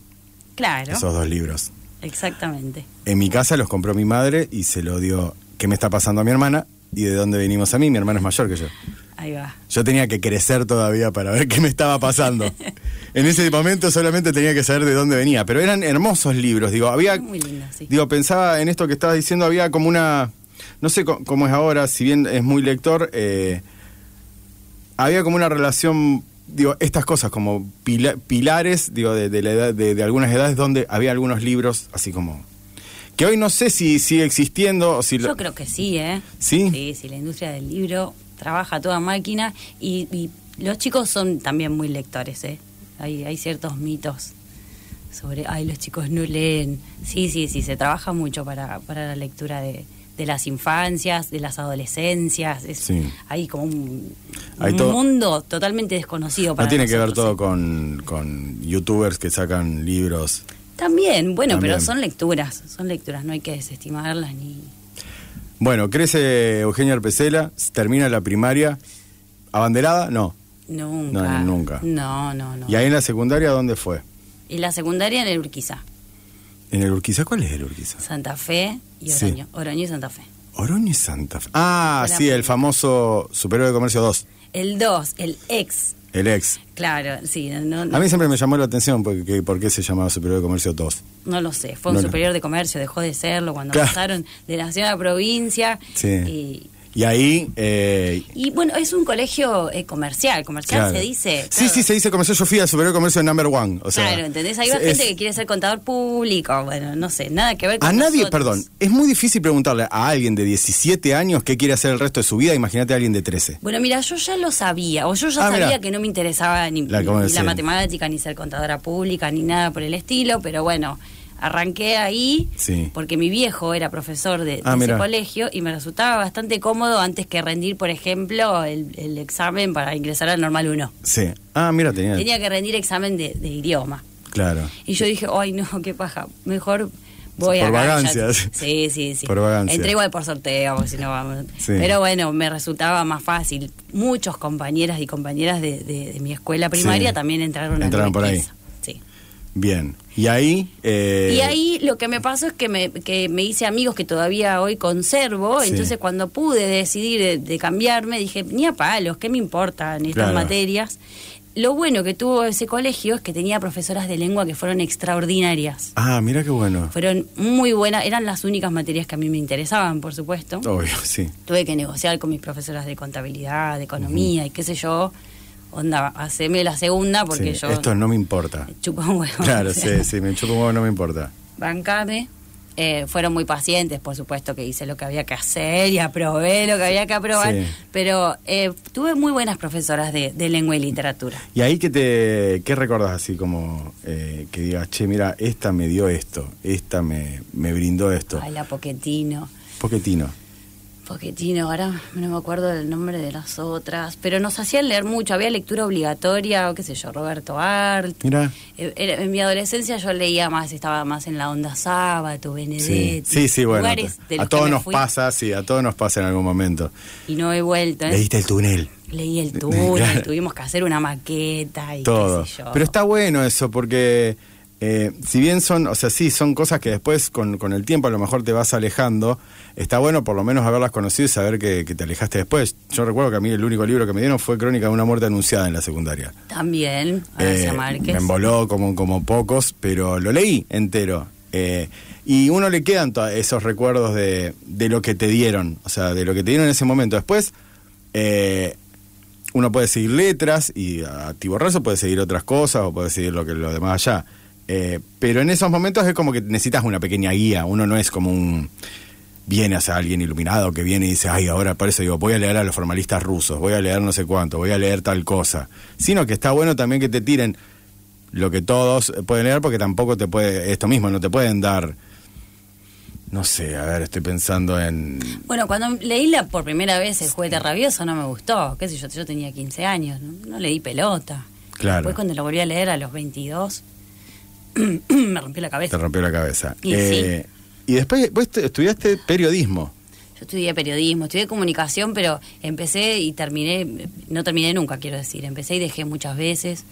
Claro, esos dos libros. exactamente. En mi casa los compró mi madre y se lo dio qué me está pasando a mi hermana y de dónde venimos a mí. Mi hermana es mayor que yo. Ahí va. Yo tenía que crecer todavía para ver qué me estaba pasando. en ese momento solamente tenía que saber de dónde venía, pero eran hermosos libros. Digo, había Muy lindo, sí. Digo, pensaba en esto que estabas diciendo, había como una, no sé cómo es ahora, si bien es muy lector, eh, había como una relación, digo, estas cosas como pila- pilares, digo, de, de la edad, de, de algunas edades donde había algunos libros así como, que hoy no sé si sigue existiendo o si... lo- Yo creo que sí, ¿eh? ¿Sí? Sí, sí, la industria del libro trabaja toda máquina y, y los chicos son también muy lectores, ¿eh? Hay, hay ciertos mitos sobre, ay, los chicos no leen. Sí, sí, sí, se trabaja mucho para, para la lectura de, de las infancias, de las adolescencias. Es, Sí. Hay como un, Hay un todo- mundo totalmente desconocido para no tiene que ver todo ¿eh? con, con youtubers que sacan libros. También, bueno, También. pero son lecturas, son lecturas, no hay que desestimarlas ni... Bueno, crece Eugenia Arpecela, termina la primaria, abanderada, no. Nunca. No, nunca. No, no, no. ¿Y ahí en la secundaria dónde fue? Y la secundaria en el Urquiza. ¿En el Urquiza? ¿Cuál es el Urquiza? Santa Fe y Sí. Oroño. Oroño y Santa Fe. Oroño y Santa Fe. Ah, sí, el famoso Superior de Comercio 2, El 2, el ex. El ex. Claro, sí, no, no, A mí siempre me llamó la atención porque, por qué se llamaba Superior de Comercio 2. no lo sé. Fue un No, superior de comercio, dejó de serlo cuando Claro. pasaron de la ciudad a provincia. Sí. Y, Y ahí... eh, y bueno, es un colegio eh, comercial. Comercial claro. se dice. Sí, claro. sí, se dice comercio. Yo fui al Superior de Comercio number one. O sea, claro, ¿entendés? Va es- gente que quiere ser contador público. Bueno, no sé, nada que ver con A nadie, nosotros. perdón, es muy difícil preguntarle a alguien de 17 años qué quiere hacer el resto de su vida. Imagínate a alguien de 13. Bueno, mira, yo ya lo sabía, o yo ya Ah, sabía mirá. que no me interesaba ni, La- ni ¿cómo la matemática, ni ser contadora pública, ni nada por el estilo, pero bueno, arranqué ahí Sí. porque mi viejo era profesor de, de Ah, ese colegio y me resultaba bastante cómodo antes que rendir, por ejemplo, el, el examen para ingresar al normal 1. Sí. Ah, mira, tenía... Tenía que rendir examen de, de idioma. Claro. Y yo dije, ay, no, qué paja, mejor voy Por a vagancias. Sí, sí, sí. Por vagancia. Entré igual por sorteo, porque si no vamos. Sí. Pero bueno, me resultaba más fácil. Muchos compañeras y compañeras de, de- de mi escuela primaria Sí. también entraron, Entraron por ahí. Sí. Bien. Y ahí... eh, Y ahí lo que me pasó es que me, que me hice amigos que todavía hoy conservo, Sí. entonces cuando pude decidir de, de cambiarme, dije, ni a palos, ¿qué me importan estas Claro. materias? Lo bueno que tuvo ese colegio es que tenía profesoras de lengua que fueron extraordinarias. Ah, mira qué bueno. Fueron muy buenas, eran las únicas materias que a mí me interesaban, por supuesto. Obvio, sí. Tuve que negociar con mis profesoras de contabilidad, de economía y qué sé yo. Onda, haceme la segunda porque Sí, yo Esto no me importa. me chupo un huevo. Claro, sí, sí, me chupo un huevo, no me importa. Bancame. Eh, fueron muy pacientes, por supuesto que hice lo que había que hacer y aprobé lo que había que aprobar, Sí. pero eh, tuve muy buenas profesoras de, de lengua y literatura. ¿Y ahí qué te qué recordás así como eh, que digas, che, mira, esta me dio esto, esta me, me brindó esto? Ay, la Poquetino. Poquetino. Poquetino, ahora no me acuerdo del nombre de las otras, pero nos hacían leer mucho, había lectura obligatoria, o qué sé yo, Roberto Art. Mira. Eh, era- en mi adolescencia yo leía más, estaba más en la onda Sábato, Sí, Benedetti. sí, sí, bueno. A que todos nos fui pasa, sí, a todos nos pasa en algún momento. Y no he vuelto. ¿eh? Leíste el túnel. Leí el túnel, Claro. tuvimos que hacer una maqueta y todo. qué sé yo. Pero está bueno eso porque eh, si bien son, o sea, sí, son cosas que después con, con el tiempo a lo mejor te vas alejando, está bueno por lo menos haberlas conocido y saber que, que te alejaste después. Yo recuerdo que a mí el único libro que me dieron fue Crónica de una muerte anunciada en la secundaria. También, García Eh, Márquez. me emboló como, como pocos, pero lo leí entero. Eh, y uno le quedan esos recuerdos de, de lo que te dieron, o sea, de lo que te dieron en ese momento. Después, eh, uno puede seguir letras y a Tiborrazo puede seguir otras cosas o puede seguir lo que lo demás allá. Eh, pero en esos momentos es como que necesitas una pequeña guía. Uno no es como un. Viene a ser alguien iluminado que viene y dice, ay, ahora por eso digo, voy a leer a los formalistas rusos, voy a leer no sé cuánto, voy a leer tal cosa. Sino que está bueno también que te tiren lo que todos pueden leer porque tampoco te puede, esto mismo, no te pueden dar No sé, a ver, estoy pensando en... Bueno, cuando leí la por primera vez El juguete rabioso no me gustó, qué sé yo, yo tenía 15 años, no, no le di pelota. Claro. Después cuando lo volví a leer a los 22, me rompió la Te cabeza. rompió la cabeza. Y Eh, y después vos te- estudiaste periodismo. Yo estudié periodismo, estudié comunicación, pero empecé y terminé, no terminé nunca, quiero decir, empecé y dejé muchas veces.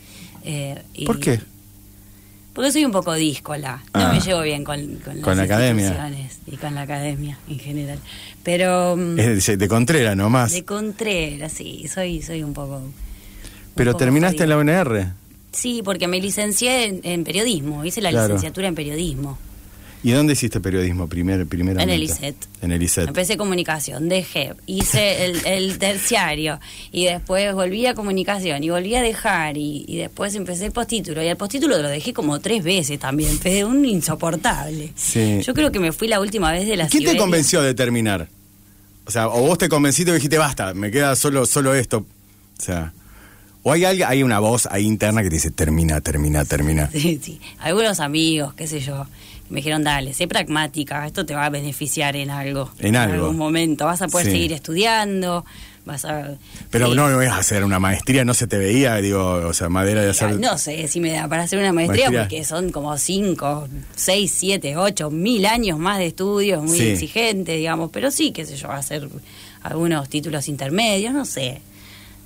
eh, y- ¿Por qué? Porque soy un poco díscola, no Ah. me llevo bien con, con, Con la las academia. y con la academia en general. Pero mm, Es de, de Contrera nomás. de Contreras, sí, soy, soy un poco... un Pero poco terminaste en la. UNR. Sí, porque me licencié en, en periodismo, hice la Claro. licenciatura en periodismo. ¿Y dónde hiciste periodismo primer, primeramente? En el ISET. En el ISET. Empecé comunicación, dejé, hice el, el terciario y después volví a comunicación y volví a dejar y, y después empecé el postítulo y el postítulo lo dejé como tres veces también, fue un insoportable. Sí. Yo creo que me fui la última vez de la ¿Y ¿Quién te Siberia. convenció de terminar? O sea, o vos te convenciste y dijiste, basta, me queda solo, solo esto. O sea, o hay alguien, hay una voz ahí interna que te dice, termina, termina, termina. Sí, sí. Algunos amigos, qué sé yo, me dijeron, dale, sé pragmática, esto te va a beneficiar en algo. En algo. algún momento, vas a poder Sí. seguir estudiando, vas a... Pero sí. no, no a hacer una maestría, no se te veía, digo, o sea, madera de hacer... No sé si me da para hacer una maestría, Maestría. porque son como 5, 6, 7, 8, mil años más de estudios, muy Sí. exigente, digamos, pero sí, qué sé yo, hacer algunos títulos intermedios, no sé.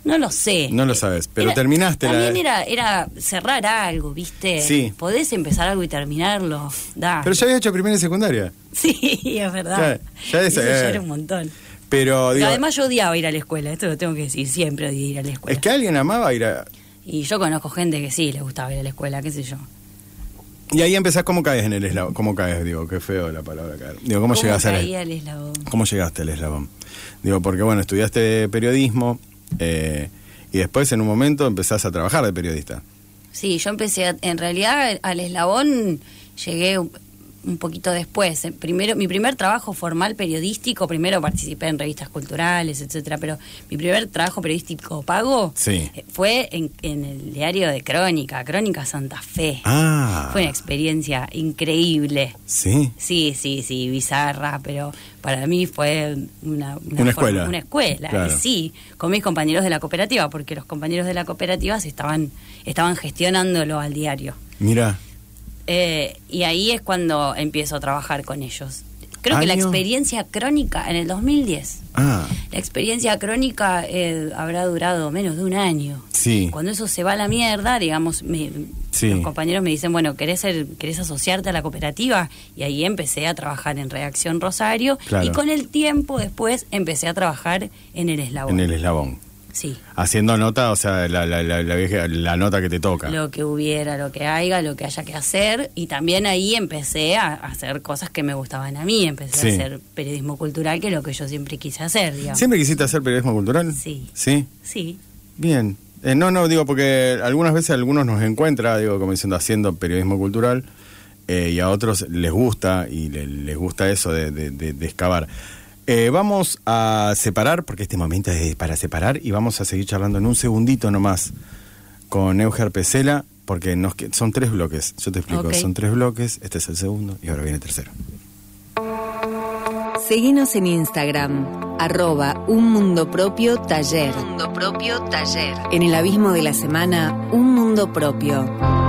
No lo sé. No lo sabes, pero Era- terminaste la- También era, era cerrar algo, ¿viste? Sí. Podés empezar algo y terminarlo. Da. Pero ya había hecho primaria y secundaria. Sí, es verdad. Ya- ya es- Eso ya era un montón. Pero, digo, además yo odiaba ir a la escuela, esto lo tengo que decir, siempre odié ir a la escuela. es que alguien amaba ir a... Y yo conozco gente que sí le gustaba ir a la escuela, qué sé yo. Y ahí empezás, ¿cómo caes en el eslabón? ¿Cómo caes? Digo, qué feo la palabra caer. Digo, ¿cómo, llegaste al eslabón? ¿Cómo llegaste al eslabón? Digo, porque bueno, estudiaste periodismo eh, y después en un momento empezás a trabajar de periodista. Sí, yo empecé, a- en realidad al eslabón llegué un, poquito después. Eh, Primero, mi primer trabajo formal periodístico, primero participé en revistas culturales, etcétera, pero mi primer trabajo periodístico pago Sí. eh, fue en, en el diario de Crónica, Crónica Santa Fe. Ah. Fue una experiencia increíble. Sí. Sí, sí, sí, bizarra, pero para mí fue una, Una escuela. Una escuela, Claro. sí, con mis compañeros de la cooperativa, porque los compañeros de la cooperativa se estaban, estaban gestionándolo al diario. Mira. Eh, y ahí es cuando empiezo a trabajar con ellos. Creo que la experiencia crónica en el 2010. Ah. La experiencia crónica eh, habrá durado menos de un año. Sí. Cuando eso se va a la mierda, digamos, me- Sí. los compañeros me dicen, bueno, ¿querés, ser, ¿querés asociarte a la cooperativa? Y ahí empecé a trabajar en Redacción Rosario. Claro. Y con el tiempo después empecé a trabajar en el eslabón. En el eslabón. Sí. Haciendo nota, o sea, la, la, la, la vieja- la nota que te toca. Lo que hubiera, lo que haya, lo que haya que hacer. Y también ahí empecé a hacer cosas que me gustaban a mí. Empecé Sí. a hacer periodismo cultural, que es lo que yo siempre quise hacer, digamos. ¿Siempre quisiste hacer periodismo cultural? Sí. Sí. Sí. Bien. Eh, no, no, digo, porque algunas veces algunos nos encuentra, digo, como diciendo, haciendo periodismo cultural, eh, y a otros les gusta, y le- les gusta eso de, de- de- de excavar. Eh, vamos a separar, porque este momento es para separar, y vamos a seguir charlando en un segundito nomás con Euger Pesela, porque nos, son tres bloques, yo te explico, son tres bloques, este es el segundo, y ahora viene el tercero. Seguinos en Instagram, arroba un mundo propio taller. Mundo propio taller. En el abismo de la semana, un mundo propio.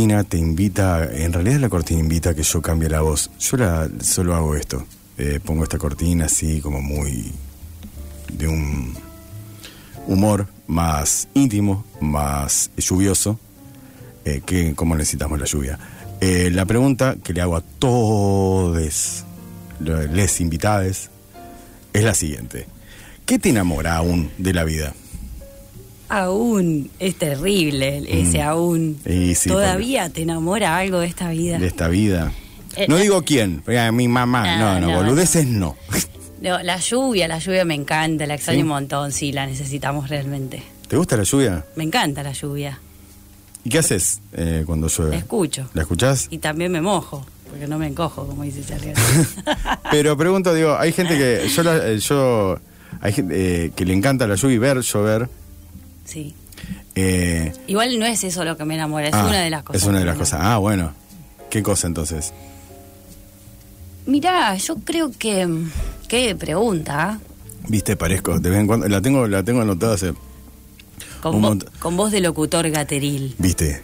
Cortina te invita, en realidad la cortina invita a que yo cambie la voz. Yo la, solo hago esto, eh, pongo esta cortina así como muy de un humor más íntimo, más lluvioso, eh, que como necesitamos la lluvia. Eh, la pregunta que le hago a todos les invitados es la siguiente. ¿Qué te enamora aún de la vida? Aún, es terrible ese Mm. aún. Sí, Todavía te enamora algo de esta vida. De esta vida. Eh, No eh, digo quién, mi mamá. No, No, no, no, boludeces no. No, la lluvia, la lluvia me encanta, la extraño ¿Sí? un montón, sí, la necesitamos realmente. ¿Te gusta la lluvia? Me encanta la lluvia, ¿Y qué haces eh, cuando llueve? la escucho. ¿La escuchás? Y también me mojo, porque no me encojo, como dice Charlie. Pero pregunto, digo, hay gente que yo, la- eh, yo hay gente eh, que le encanta la lluvia y ver llover. Sí. eh, Igual no es eso lo que me enamora, es ah, una de las cosas. Es una de las cosas. Ah, bueno. ¿Qué cosa entonces? Mirá, yo creo que. Qué pregunta. ¿ah? Viste, parezco, de vez en cuando, la tengo, la tengo anotada hace, Con, vo- con voz de locutor gateril. viste.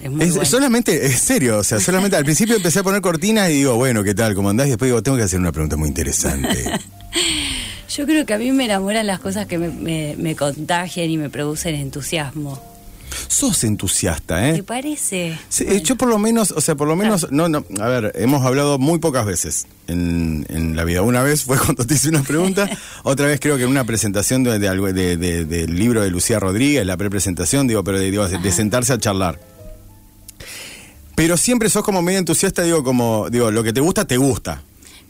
Es Es, bueno. Solamente, es serio, o sea, solamente al principio empecé a poner cortinas y digo, bueno, ¿qué tal? ¿Cómo andás? Y después digo, tengo que hacer una pregunta muy interesante. Yo creo que a mí me enamoran las cosas que me, me- me contagian y me producen entusiasmo. Sos entusiasta, ¿Te ¿eh? parece? Sí, Bueno, Yo por lo menos, o sea, por lo menos, no, no, a ver, hemos hablado muy pocas veces en, en la vida. Una vez fue cuando te hice una pregunta, otra vez creo que en una presentación de, de algo- de- de- del libro de Lucía Rodríguez, la prepresentación, digo, pero de, digo, de sentarse a charlar. Pero siempre sos como medio entusiasta, digo, como, digo, lo que te gusta, te gusta.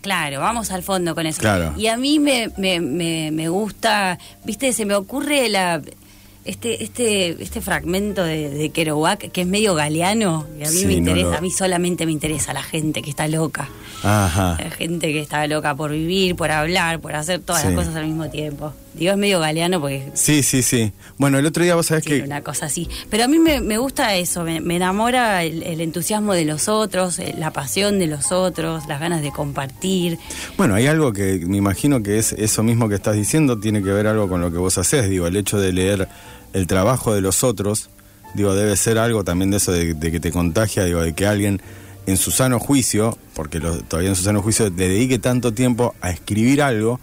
Claro, vamos al fondo con eso. Claro. Y a mí me, me, me, me gusta, viste, se me ocurre la este este este fragmento de, de Kerouac que es medio galeano y a mí Sí, me no interesa, lo- a mí solamente me interesa la gente que está loca. Ajá. La gente que está loca por vivir, por hablar, por hacer todas Sí. las cosas al mismo tiempo. Digo, es medio galeano porque Sí, sí, sí. Bueno, el otro día vos sabés tiene que... una cosa así. Pero a mí me, me gusta eso, me, me enamora el, el entusiasmo de los otros, eh, la pasión de los otros, las ganas de compartir. Bueno, hay algo que me imagino que es eso mismo que estás diciendo, tiene que ver algo con lo que vos haces, digo, el hecho de leer el trabajo de los otros, digo, debe ser algo también de eso de, de que te contagia, digo, de que alguien en su sano juicio, porque lo- todavía en su sano juicio, le dedique tanto tiempo a escribir algo,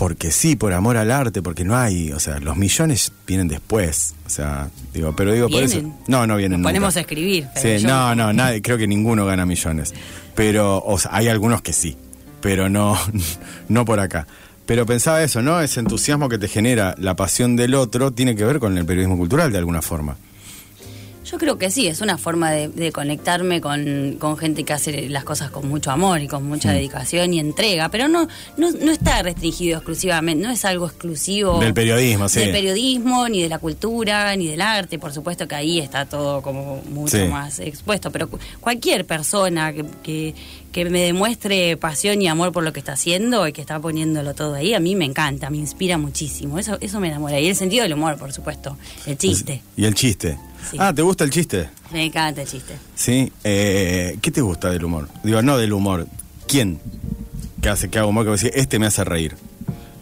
porque sí, por amor al arte, porque no hay, o sea, los millones vienen después, o sea, digo, pero digo, por eso... No, no vienen Nos nunca. ponemos a escribir. Sí, no, no, nadie, creo que ninguno gana millones. Pero, o sea, hay algunos que sí, pero no, no por acá. Pero pensaba eso, ¿no? Ese entusiasmo que te genera la pasión del otro tiene que ver con el periodismo cultural de alguna forma. Yo creo que sí, es una forma de, de conectarme con, con gente que hace las cosas con mucho amor y con mucha dedicación y entrega, pero no, no, no está restringido exclusivamente, no es algo exclusivo Del periodismo, sí. del periodismo, ni de la cultura, ni del arte, por supuesto que ahí está todo como mucho Sí. más expuesto, pero cu- cualquier persona que, que, que me demuestre pasión y amor por lo que está haciendo y que está poniéndolo todo ahí, a mí me encanta, me inspira muchísimo, eso, eso me enamora. Y el sentido del humor, por supuesto, el chiste, Y el chiste. Sí. Ah, ¿te gusta el chiste? me encanta el chiste. Sí. Eh, ¿Qué te gusta del humor? Digo, no del humor. ¿Quién? Que hace que haga humor que decís, este me hace reír.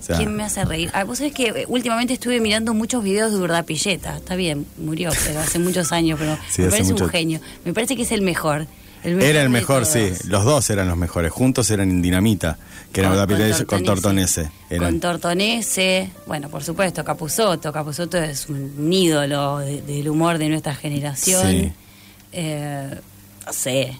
O sea, ¿Quién me hace reír? Ah, vos sabés que eh, últimamente estuve mirando muchos videos de Urdapilleta. Está bien, murió, pero hace muchos años, pero Sí, me parece mucho- un genio. Me parece que es el mejor. El Era el mejor, sí. Los dos eran los mejores. Juntos eran en Dinamita, que era Con- con, con con Tortonese. Eran- Con Tortonese, bueno, por supuesto, Capusotto. Capusotto es un ídolo de- del humor de nuestra generación. Sí. Eh, no sé.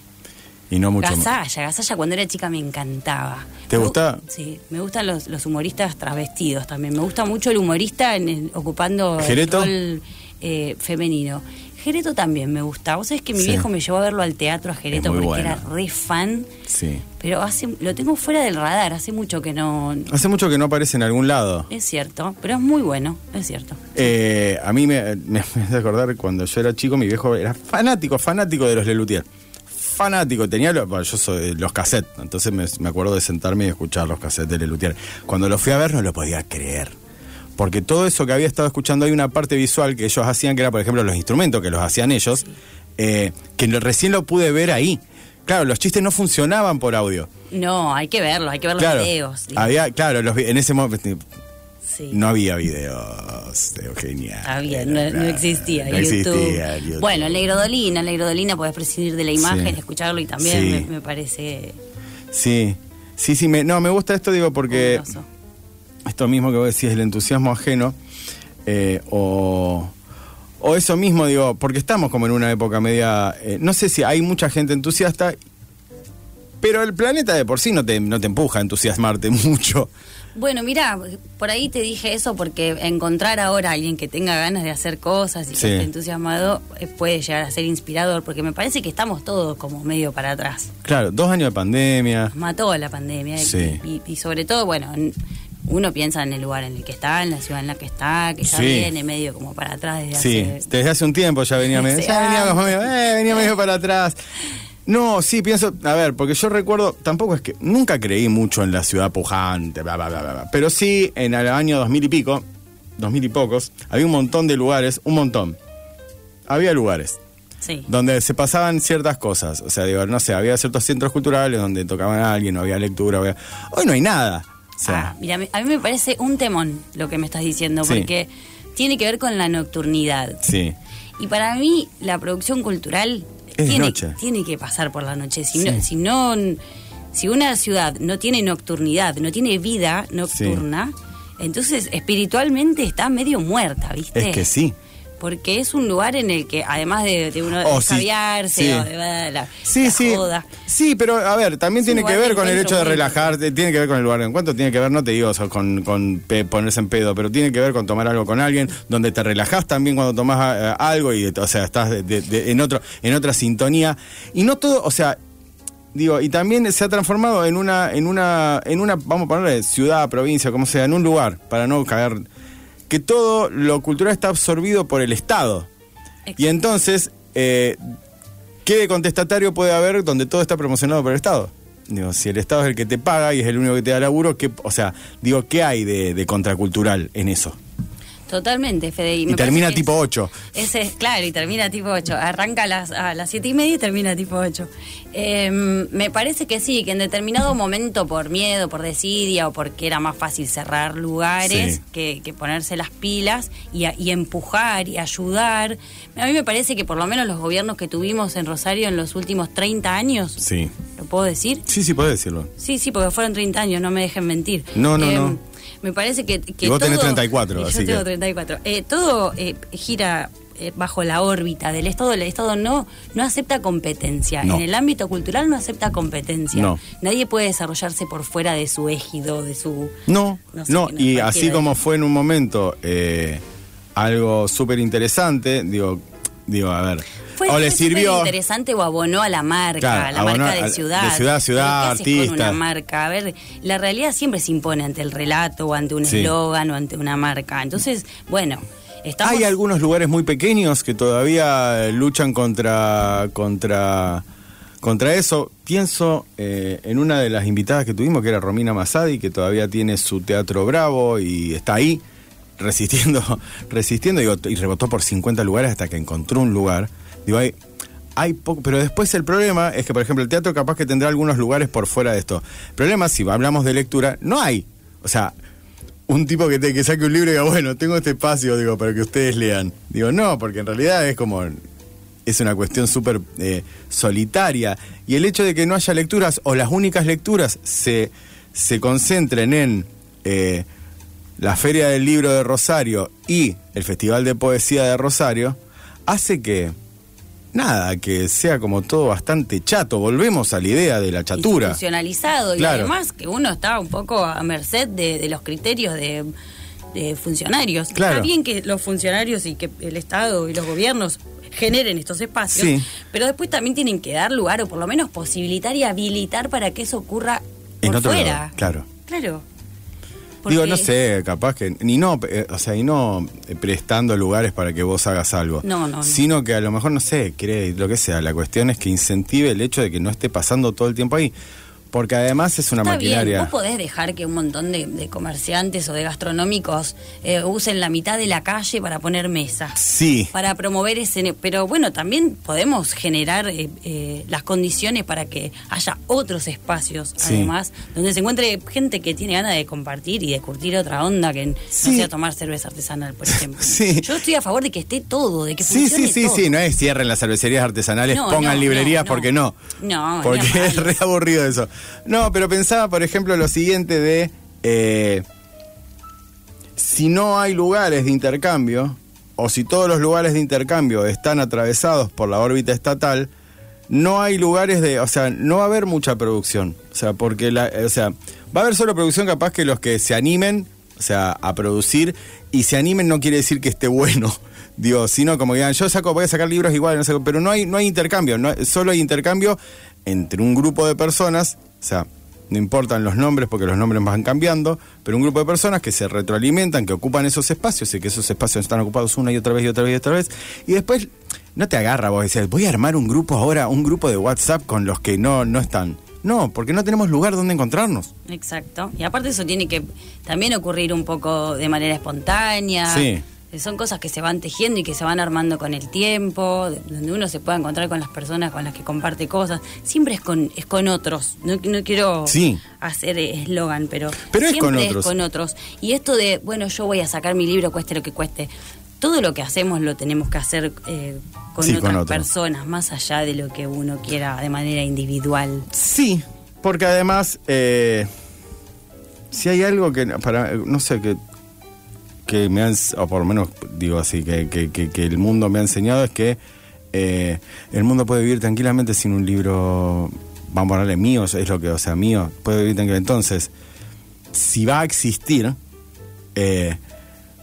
y no mucho más. Gasalla, Gasalla cuando era chica me encantaba. ¿Te gusta? Sí, me gustan los, los humoristas travestidos también. Me gusta mucho el humorista en el- ocupando ¿Gereto? el rol eh, femenino. Gereto también me gusta. Vos sabés que mi Sí. viejo me llevó a verlo al teatro a Gereto porque bueno. era re fan. Sí. Pero hace, lo tengo fuera del radar, hace mucho que no... Hace mucho que no aparece en algún lado. Es cierto, pero es muy bueno, es cierto. Eh, a mí me, me, me hace acordar cuando yo era chico, mi viejo era fanático, fanático de los Lelutier. Fanático, tenía los, bueno, yo soy los cassettes, entonces me, me acuerdo de sentarme y escuchar los cassettes de Lelutier. Cuando los fui a ver no lo podía creer. Porque todo eso que había estado escuchando, hay una parte visual que ellos hacían, que era, por ejemplo, los instrumentos que los hacían ellos, eh, que recién lo pude ver ahí. Claro, los chistes no funcionaban por audio. No, hay que verlo, hay que ver los Claro, videos. había, claro, los, en ese momento Sí. No había videos de Eugenia. Había, no, no existía No YouTube. existía YouTube. Bueno, el Negro Dolina, el Negro Dolina podés prescindir de la imagen, Sí. escucharlo y también Sí. me, me parece Sí, sí, sí. Me, no, me gusta esto, digo, porque. Esto mismo que vos decís, el entusiasmo ajeno, eh, o, o eso mismo, digo, porque estamos como en una época media, eh, no sé si hay mucha gente entusiasta, pero el planeta de por sí no te, no te empuja a entusiasmarte mucho. Bueno, mira, por ahí te dije eso porque encontrar ahora a alguien que tenga ganas de hacer cosas y Sí. que esté entusiasmado eh, puede llegar a ser inspirador, porque me parece que estamos todos como medio para atrás. Claro, dos años de pandemia. Nos mató la pandemia Sí. y, y sobre todo, bueno, en- uno piensa en el lugar en el que está, en la ciudad en la que está, que ya Sí. viene medio como para atrás desde Sí, hace... desde hace un tiempo ya venía medio, Sí, ya venía, ah. medio, eh, venía medio para atrás. No, sí, pienso, a ver, porque yo recuerdo, tampoco es que, nunca creí mucho en la ciudad pujante, bla, bla, bla, bla, bla. pero sí, en el año 2000 y pico, 2000 y pocos, había un montón de lugares, un montón. Había lugares Sí. donde se pasaban ciertas cosas, o sea, digo, no sé, había ciertos centros culturales donde tocaban a alguien, no había lectura, había... hoy no hay nada. Ah, mira, a mí me parece un temón lo que me estás diciendo, Sí. porque tiene que ver con la nocturnidad. sí, Y para mí, la producción cultural Es tiene, noche. tiene que pasar por la noche. Si, Sí. no, si no, si una ciudad no tiene nocturnidad, no tiene vida nocturna, entonces espiritualmente está medio muerta, ¿viste? es que sí. Porque es un lugar en el que, además de, de uno Oh, sí. Sí. o de la, la Sí, sí. joda, Sí, pero a ver, también tiene que ver con el hecho de relajarte, tiene que ver con el lugar de encuentro, tiene que ver, no te digo con, con pe- ponerse en pedo, pero tiene que ver con tomar algo con alguien, donde te relajás también cuando tomás eh, algo y, o sea, estás de- en, otro, en otra sintonía. Y no todo, o sea, digo, y también se ha transformado en una, en una, en una, vamos a ponerle ciudad, provincia, como sea, en un lugar, para no caer, que todo lo cultural está absorbido por el Estado. Y entonces, eh, ¿qué de contestatario puede haber donde todo está promocionado por el Estado? Digo, si el Estado es el que te paga y es el único que te da laburo, ¿qué, o sea, digo, ¿qué hay de, de contracultural en eso? Totalmente, Fede. Y me termina tipo es- 8. Ese es claro, y termina tipo 8. Arranca a las, a las 7 y media y termina tipo 8. Eh, me parece que sí, que en determinado momento, por miedo, por desidia o porque era más fácil cerrar lugares Sí. que, que ponerse las pilas y, a- y empujar y ayudar. A mí me parece que por lo menos los gobiernos que tuvimos en Rosario en los últimos 30 años, Sí. ¿lo puedo decir? Sí, sí, podés decirlo. Sí, sí, porque fueron 30 años, no me dejen mentir. No, no, no. Me parece que, que Y vos tenés todo- 34, y yo así tengo que- 34. Eh, todo eh, gira eh, bajo la órbita del Estado. El Estado no, no acepta competencia. No. En el ámbito cultural no acepta competencia. No. Nadie puede desarrollarse por fuera de su égido, de su... No, No sé, y así como fue en un momento eh, algo súper interesante, digo, digo, a ver, O le sirvió... interesante o abonó a la marca, Claro, a la marca de de ciudad. ciudad a ciudad, Pero ¿qué haces con artista. una marca? A ver, la realidad siempre se impone ante el relato o ante un Sí. eslogan o ante una marca. Entonces, bueno, estamos... Hay algunos lugares muy pequeños que todavía luchan contra, contra, contra eso. Pienso eh, en una de las invitadas que tuvimos, que era Romina Masadi, que todavía tiene su teatro bravo y está ahí resistiendo, resistiendo y rebotó por 50 lugares hasta que encontró un lugar. Digo, hay, hay pero después el problema es que, por ejemplo, el teatro capaz que tendrá algunos lugares por fuera de esto. El problema, si hablamos de lectura, no hay. O sea, un tipo que te que saque un libro y diga, bueno, tengo este espacio, digo, para que ustedes lean. Digo, no, porque en realidad es como es una cuestión súper eh, solitaria. Y el hecho de que no haya lecturas o las únicas lecturas se, se concentren en eh, la Feria del Libro de Rosario y el Festival de Poesía de Rosario, hace que, nada, que sea como todo bastante chato. Volvemos a la idea de la chatura. institucionalizado y Claro. además que uno está un poco a merced de, de los criterios de, de funcionarios. Claro. Está bien que los funcionarios y que el Estado y los gobiernos generen estos espacios, Sí. pero después también tienen que dar lugar o por lo menos posibilitar y habilitar para que eso ocurra En por otro fuera. lado, claro. Claro. Digo, no sé, capaz que ni no, eh, o sea, y no eh, prestando lugares para que vos hagas algo. No, no, no. Sino que a lo mejor, no sé, cree, lo que sea, la cuestión es que incentive el hecho de que no esté pasando todo el tiempo ahí. Porque además es una Está maquinaria. bien, vos podés dejar que un montón de, de comerciantes o de gastronómicos eh, usen la mitad de la calle para poner mesas. Sí. Para promover ese... Pero bueno, también podemos generar eh, eh, las condiciones para que haya otros espacios, Sí. además, donde se encuentre gente que tiene ganas de compartir y de curtir otra onda, que Sí. no sea tomar cerveza artesanal, por ejemplo. Sí. Yo estoy a favor de que esté todo, de que Sí, sí, sí, todo. sí, no es cierren las cervecerías artesanales, No, pongan no, librerías, no, porque no. No, Porque es re aburrido eso. No, pero pensaba, por ejemplo, lo siguiente de... eh, si no hay lugares de intercambio, o si todos los lugares de intercambio están atravesados por la órbita estatal, no hay lugares de, o sea, no va a haber mucha producción, o sea, porque la, o sea, va a haber solo producción capaz que los que se animen, o sea, a producir y se animen no quiere decir que esté bueno, digo, sino como digan, yo saco, voy a sacar libros igual, no pero no hay, no hay intercambio, no, solo hay intercambio entre un grupo de personas, o sea, no importan los nombres porque los nombres van cambiando, pero un grupo de personas que se retroalimentan, que ocupan esos espacios y que esos espacios están ocupados una y otra vez y otra vez y otra vez, y después no te agarra vos decís, voy a armar un grupo ahora, un grupo de WhatsApp con los que no, no están. No, porque no tenemos lugar donde encontrarnos. Exacto. Y aparte eso tiene que también ocurrir un poco de manera espontánea. Sí. Son cosas que se van tejiendo y que se van armando con el tiempo, de- donde uno se pueda encontrar con las personas con las que comparte cosas. Siempre es con, es con otros. No, no quiero Sí. hacer eslogan, pero, Pero es siempre con otros. es con otros. Y esto de, bueno, yo voy a sacar mi libro, cueste lo que cueste. Todo lo que hacemos lo tenemos que hacer eh, con Sí, otras personas, más allá de lo que uno quiera de manera individual. Sí, porque además, eh, si hay algo que, para, no sé, que, que me han, o por lo menos digo así, que, que, que- el mundo me ha enseñado es que eh, el mundo puede vivir tranquilamente sin un libro, vamos a ponerle mío, es lo que, o sea, mío, puede vivir tranquilamente. Entonces, si va a existir, eh,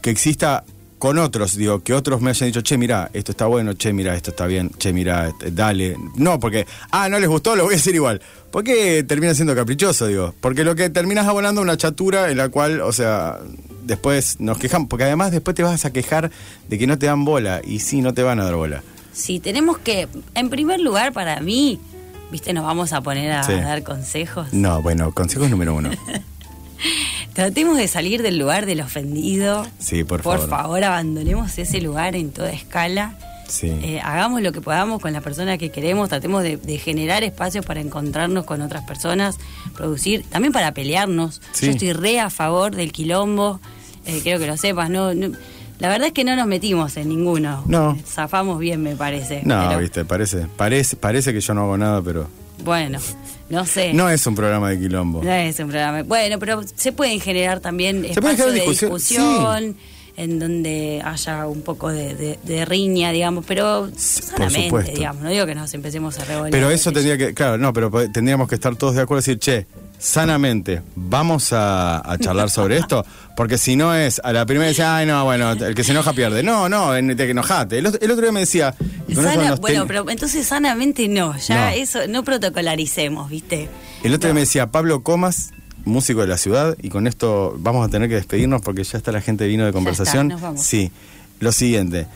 que exista con otros, digo, que otros me hayan dicho, che, mira, esto está bueno, che, mira, esto está bien, che, mira, este, dale. No, porque, ah, no les gustó, lo voy a decir igual. Porque termina siendo caprichoso, digo. Porque lo que terminas abonando una chatura en la cual, o sea, después nos quejamos, porque además después te vas a quejar de que no te dan bola, y sí, no te van a dar bola. Sí, tenemos que, en primer lugar, para mí, viste, nos vamos a poner a Sí. dar consejos. No, bueno, consejos número uno. Tratemos de salir del lugar del ofendido. Sí, por Por favor. favor, abandonemos ese lugar en toda escala. Sí. Eh, hagamos lo que podamos con la persona que queremos, tratemos de, de generar espacios para encontrarnos con otras personas, producir, también para pelearnos. Sí. Yo estoy re a favor del quilombo, eh, quiero que lo sepas, no, no- la verdad es que no nos metimos en ninguno. No. Eh, Zafamos bien, me parece. No, pero, viste, parece, parece, parece que yo no hago nada, pero Bueno, no sé. no es un programa de quilombo. No es un programa. Bueno, pero se pueden generar también Se espacios generar de discusión, discusión, en donde haya un poco de, de- de riña, digamos, pero Sí, por sanamente, supuesto. digamos. No digo que nos empecemos a revolver. Pero eso tendría que, claro, no, pero tendríamos que estar todos de acuerdo y decir, che, sanamente, vamos a, a charlar sobre esto, porque si no es a la primera dice, ay, no, bueno, el que se enoja pierde. No, no, te enojate. El, otro- el otro día me decía, Sana- bueno, ten- pero entonces sanamente no, ya No. eso, no protocolaricemos, ¿viste? el otro día me decía, Pablo Comas, músico de la ciudad, y con esto vamos a tener que despedirnos porque ya está la gente vino de conversación. nos vamos. Sí, lo siguiente.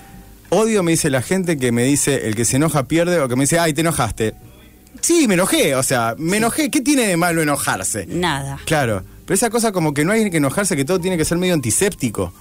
Odio me dice la gente que me dice el que se enoja pierde o que me dice, ay, te enojaste. Sí, me enojé, o sea, me enojé. ¿Qué tiene de malo enojarse? Nada. Claro, pero esa cosa como que no hay que enojarse, que todo tiene que ser medio antiséptico.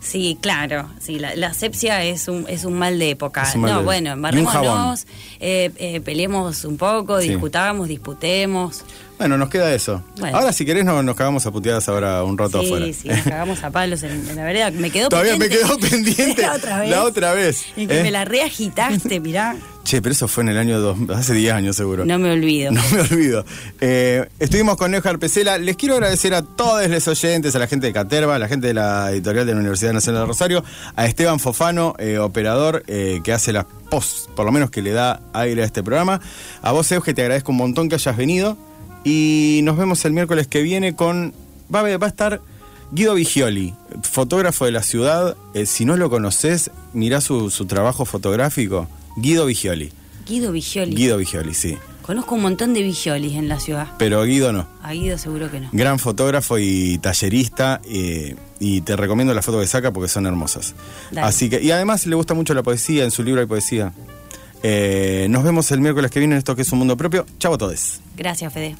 Sí, claro. Sí, la, la asepsia es un, es un mal de época. Mal no, de- bueno, embarrémonos, eh, eh, peleemos un poco, Sí. discutamos, disputemos. Bueno, nos queda eso. Bueno. Ahora, si querés, no, nos cagamos a puteadas ahora un rato Sí, afuera. sí, nos cagamos a palos en, en la vereda. Me quedó Todavía me pendiente. quedó pendiente la otra vez. la otra vez, Y que ¿eh? me la reagitaste, mirá. Che, pero eso fue en el año dos, hace 10 años seguro. No me olvido. No me olvido. Eh, estuvimos con Nejar Pesela. Les quiero agradecer a todos los oyentes, a la gente de Caterva, a la gente de la editorial de la Universidad Nacional de Rosario, a Esteban Fofano, eh, operador, eh, que hace las post, por lo menos que le da aire a este programa. A vos, Euge, te agradezco un montón que hayas venido. Y nos vemos el miércoles que viene con. Va, a- va a estar Guido Vigioli, fotógrafo de la ciudad. Eh, si no lo conoces, mirá su, su trabajo fotográfico. Guido Vigioli. Guido Vigioli. Guido Vigioli, sí. Conozco un montón de Vigiolis en la ciudad. Pero Guido no. A Guido seguro que no. Gran fotógrafo y tallerista. eh, y te recomiendo las fotos que saca porque son hermosas. Dale. Así que, y además le gusta mucho la poesía, en su libro hay poesía. Eh, nos vemos el miércoles que viene en esto que es un mundo propio. Chau a todos. Gracias, Fede.